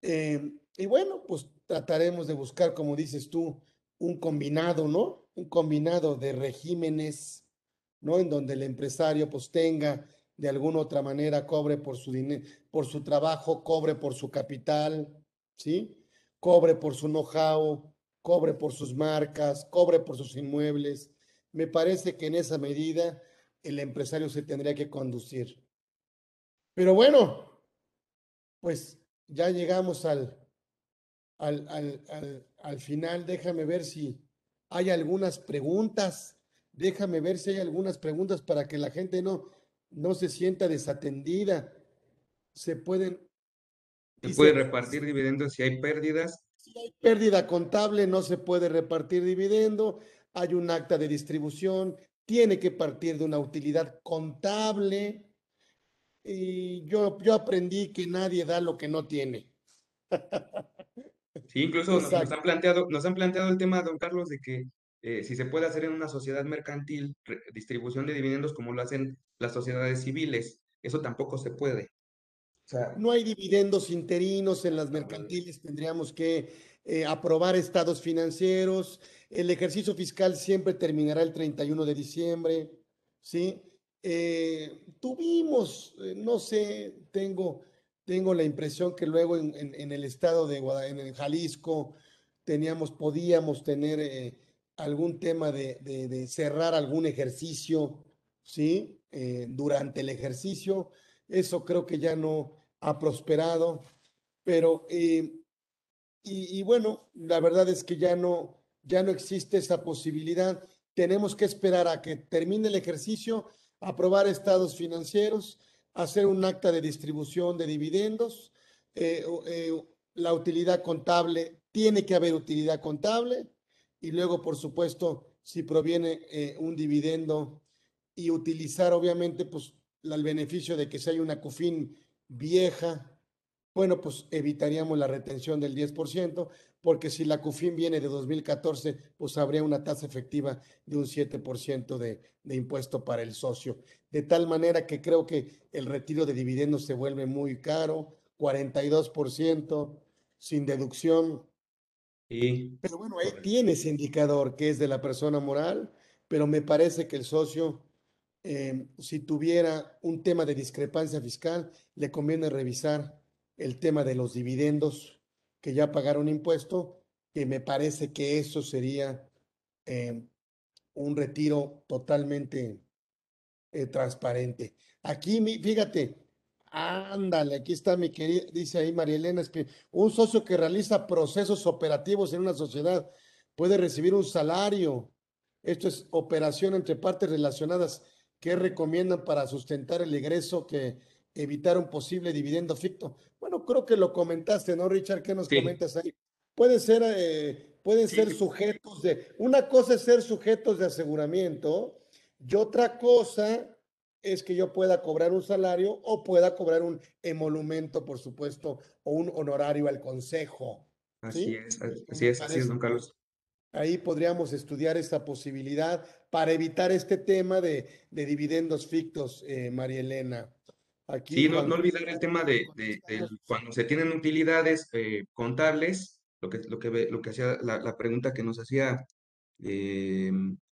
Eh, y bueno, pues trataremos de buscar, como dices tú, un combinado, ¿no? Un combinado de regímenes ¿no? En donde el empresario pues tenga de alguna otra manera, cobre por su dinero, por su trabajo, cobre por su capital, ¿sí? Cobre por su know-how, cobre por sus marcas, cobre por sus inmuebles. Me parece que en esa medida el empresario se tendría que conducir. Pero bueno, pues ya llegamos al, al, al, al, final. Déjame ver si hay algunas preguntas. Déjame ver si hay algunas preguntas para que la gente no, no se sienta desatendida. Se pueden... Se puede repartir dividendos si hay pérdidas. Si hay pérdida contable, no se puede repartir dividendo. Hay un acta de distribución. Tiene que partir de una utilidad contable. Y yo, yo aprendí que nadie da lo que no tiene. Sí, incluso nos, han planteado, nos han planteado el tema, don Carlos, de que eh, si se puede hacer en una sociedad mercantil distribución de dividendos como lo hacen las sociedades civiles, eso tampoco se puede. O sea, no hay dividendos interinos en las mercantiles, tendríamos que eh, aprobar estados financieros, el ejercicio fiscal siempre terminará el 31 de diciembre, ¿sí? Eh, tuvimos, no sé, tengo tengo la impresión que luego en, el estado de Guadalajara, en Jalisco, teníamos, podíamos tener eh, algún tema de, cerrar algún ejercicio, ¿sí? Eh, durante el ejercicio. Eso creo que ya no ha prosperado, pero, eh, y, bueno, la verdad es que ya no, ya no existe esa posibilidad. Tenemos que esperar a que termine el ejercicio, aprobar estados financieros hacer un acta de distribución de dividendos. Eh, la utilidad contable, tiene que haber utilidad contable y luego, por supuesto, si proviene eh, un dividendo y utilizar, obviamente, pues el beneficio de que si hay una CUFIN vieja, bueno, pues evitaríamos la retención del 10%, porque si la CUFIN viene de 2014, pues habría una tasa efectiva de un 7% de, de impuesto para el socio. De tal manera que creo que el retiro de dividendos se vuelve muy caro, 42% sin deducción. Pero bueno, ahí tiene ese indicador que es de la persona moral, pero me parece que el socio eh, si tuviera un tema de discrepancia fiscal, le conviene revisar el tema de los dividendos que ya pagaron impuesto, que me parece que eso sería eh, un retiro totalmente eh, transparente. Aquí, fíjate, ándale, aquí está mi querida, dice ahí María Elena, es que un socio que realiza procesos operativos en una sociedad puede recibir un salario. Esto es operación entre partes relacionadas que recomiendan para sustentar el egreso que evitar un posible dividendo ficto. Bueno, creo que lo comentaste, ¿no, Richard? ¿Qué nos comentas ahí? Puede ser, eh, pueden ser sujetos de, una cosa es ser sujetos de aseguramiento y otra cosa es que yo pueda cobrar un salario o pueda cobrar un emolumento, por supuesto, o un honorario al consejo. Así es, así es, así es, don Carlos. Ahí podríamos estudiar esta posibilidad para evitar este tema de, dividendos fictos, eh, María Elena. Aquí sí, no, olvidar el tema de, cuando se tienen utilidades eh, contables, lo que, lo que, lo que hacía la, pregunta que nos hacía eh,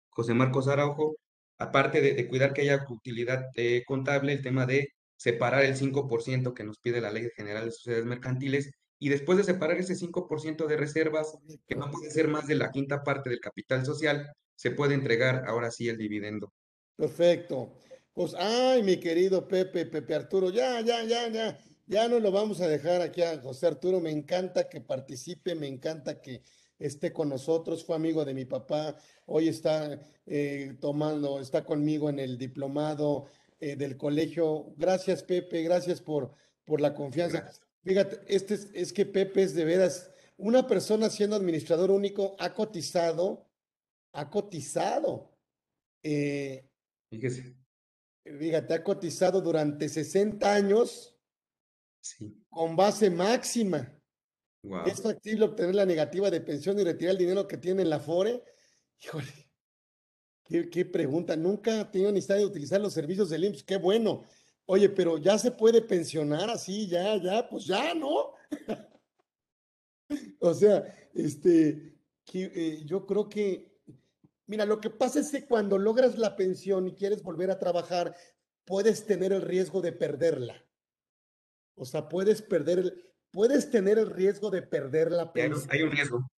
José Marcos Araujo, aparte de, cuidar que haya utilidad eh, contable, el tema de separar el 5% que nos pide la Ley General de Sociedades Mercantiles y después de separar ese 5% de reservas, que no puede ser más de la quinta parte del capital social, se puede entregar ahora sí el dividendo. Perfecto. Pues, ay, mi querido Pepe, Pepe Arturo, ya, ya, ya, ya, ya no lo vamos a dejar aquí a José Arturo. Me encanta que participe, me encanta que esté con nosotros. Fue amigo de mi papá, hoy está eh, tomando, está conmigo en el diplomado eh, del colegio. Gracias, Pepe, gracias por, por la confianza. Fíjate, este es, es que Pepe es de veras, una persona siendo administrador único ha cotizado, ha cotizado. Eh, Fíjese fíjate, ha cotizado durante 60 años con base máxima. ¿Es factible obtener la negativa de pensión y retirar el dinero que tiene en la FORE? Híjole, qué, pregunta. Nunca ha tenido necesidad de utilizar los servicios del IMSS. Qué bueno. Oye, pero ya se puede pensionar así, ya, ya, pues ya, ¿no? o sea, este, eh, yo creo que Mira, lo que pasa es que cuando logras la pensión y quieres volver a trabajar, puedes tener el riesgo de perderla. O sea, puedes perder el, puedes tener el riesgo de perder la pensión. Hay un riesgo.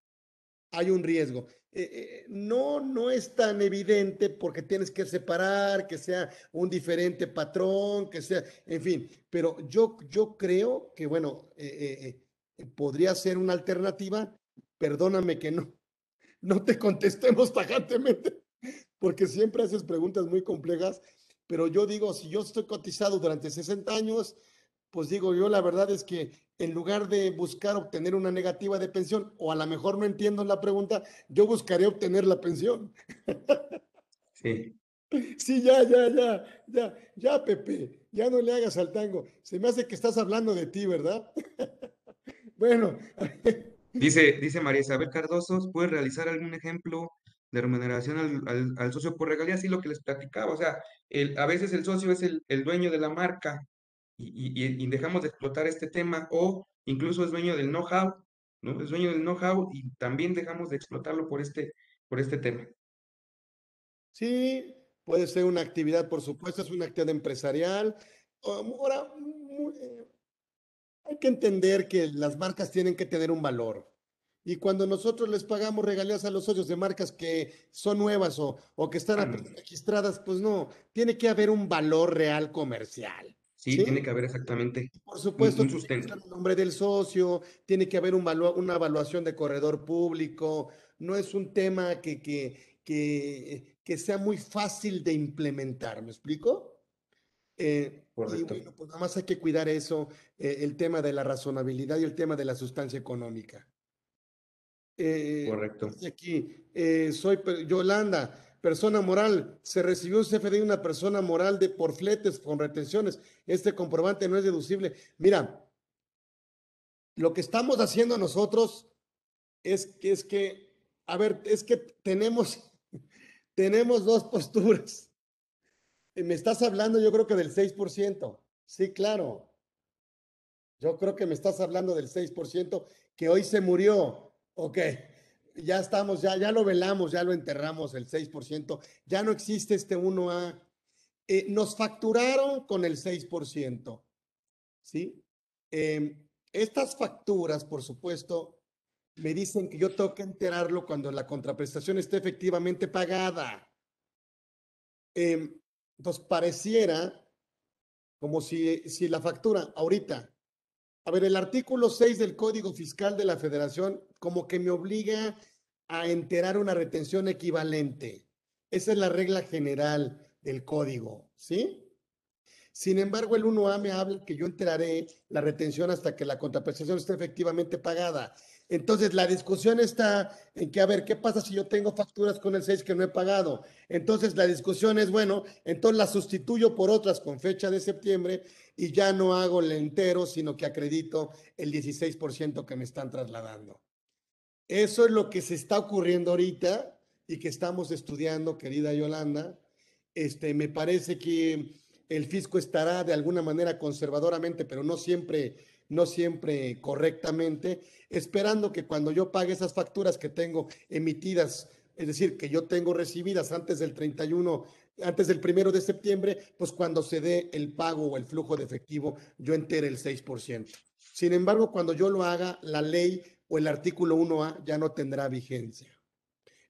Hay un riesgo. Eh, eh, no, no es tan evidente porque tienes que separar, que sea un diferente patrón, que sea, en fin, pero yo, yo creo que, bueno, eh, podría ser una alternativa. Perdóname que no, no te contestemos tajantemente, porque siempre haces preguntas muy complejas, pero yo digo, si yo estoy cotizado durante 60 años, pues digo yo, la verdad es que en lugar de buscar obtener una negativa de pensión, o a lo mejor no entiendo la pregunta, yo buscaría obtener la pensión. Sí. Sí, ya, ya, ya, ya, ya, Pepe, ya no le hagas al tango. Se me hace que estás hablando de ti, ¿verdad? bueno. Dice, dice María Isabel Cardoso, ¿puede realizar algún ejemplo de remuneración al, socio por regalías? Sí, lo que les platicaba, o sea, el, a veces el socio es el, el dueño de la marca, y, dejamos de explotar este tema o incluso es dueño del know-how, ¿no? Es dueño del know-how y también dejamos de explotarlo por este, por este tema. Sí, puede ser una actividad, por supuesto, es una actividad empresarial. Ahora, eh, hay que entender que las marcas tienen que tener un valor. Y cuando nosotros les pagamos regalías a los socios de marcas que son nuevas o, o que están registradas, pues no, tiene que haber un valor real comercial. Sí, tiene que haber exactamente. Por supuesto, un, sustento. el nombre del socio, tiene que haber un una evaluación de corredor público. No es un tema que, que, que, que sea muy fácil de implementar. ¿Me explico? Eh, Correcto. Y bueno, pues nada más hay que cuidar eso, eh, el tema de la razonabilidad y el tema de la sustancia económica. Eh, Correcto. Aquí, soy Yolanda persona moral, se recibió un CFDI de una persona moral de por fletes con retenciones. Este comprobante no es deducible. Mira, lo que estamos haciendo nosotros es que, es que, a ver, es que tenemos, tenemos dos posturas. Me estás hablando, yo creo que del 6%. Sí, claro. Yo creo que me estás hablando del 6% que hoy se murió. Ok ya estamos, ya, ya lo velamos, ya lo enterramos el 6%, ya no existe este 1A. Eh, nos facturaron con el 6%, ¿sí? Em, estas facturas, por supuesto, me dicen que yo tengo que enterarlo cuando la contraprestación esté efectivamente pagada. Eh, entonces, pareciera como si, si la factura ahorita a ver, el artículo 6 del Código Fiscal de la Federación como que me obliga a enterar una retención equivalente. Esa es la regla general del código, ¿sí? Sin embargo, el 1A me habla que yo enteraré la retención hasta que la contraprestación esté efectivamente pagada. Entonces, la discusión está en que, a ver, ¿qué pasa si yo tengo facturas con el 6 que no he pagado? Entonces, la discusión es, bueno, entonces las sustituyo por otras con fecha de septiembre y ya no hago el entero, sino que acredito el 16% que me están trasladando. Eso es lo que se está ocurriendo ahorita y que estamos estudiando, querida Yolanda. Este, me parece que el fisco estará de alguna manera conservadoramente, pero no siempre no siempre correctamente, esperando que cuando yo pague esas facturas que tengo emitidas, es decir, que yo tengo recibidas antes del 31, antes del primero de septiembre, pues cuando se dé el pago o el flujo de efectivo, yo entere el 6%. Sin embargo, cuando yo lo haga, la ley o el artículo 1A ya no tendrá vigencia.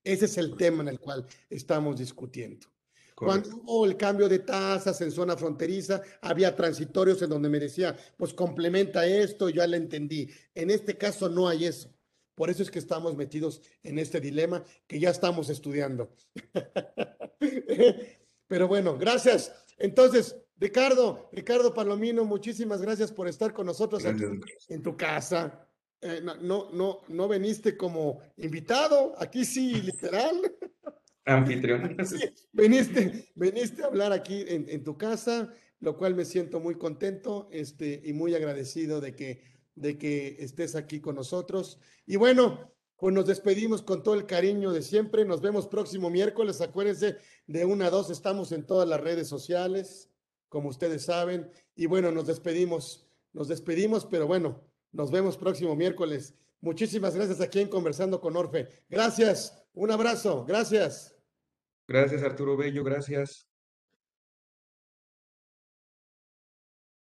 Ese es el tema en el cual estamos discutiendo. Cuando hubo el cambio de tasas en zona fronteriza, había transitorios en donde me decía, pues complementa esto, ya lo entendí. En este caso no hay eso. Por eso es que estamos metidos en este dilema que ya estamos estudiando. Pero bueno, gracias. Entonces, Ricardo, Ricardo Palomino, muchísimas gracias por estar con nosotros en tu casa. Eh, no, no, no, no veniste como invitado, aquí sí, literal. Anfitrión. veniste, veniste a hablar aquí en, tu casa, lo cual me siento muy contento este, y muy agradecido de que, de que estés aquí con nosotros. Y bueno, pues nos despedimos con todo el cariño de siempre. Nos vemos próximo miércoles. Acuérdense, de una a dos estamos en todas las redes sociales, como ustedes saben. Y bueno, nos despedimos, nos despedimos, pero bueno, nos vemos próximo miércoles. Muchísimas gracias aquí en Conversando con Orfe. Gracias, un abrazo, gracias. Gracias, Arturo Bello, gracias.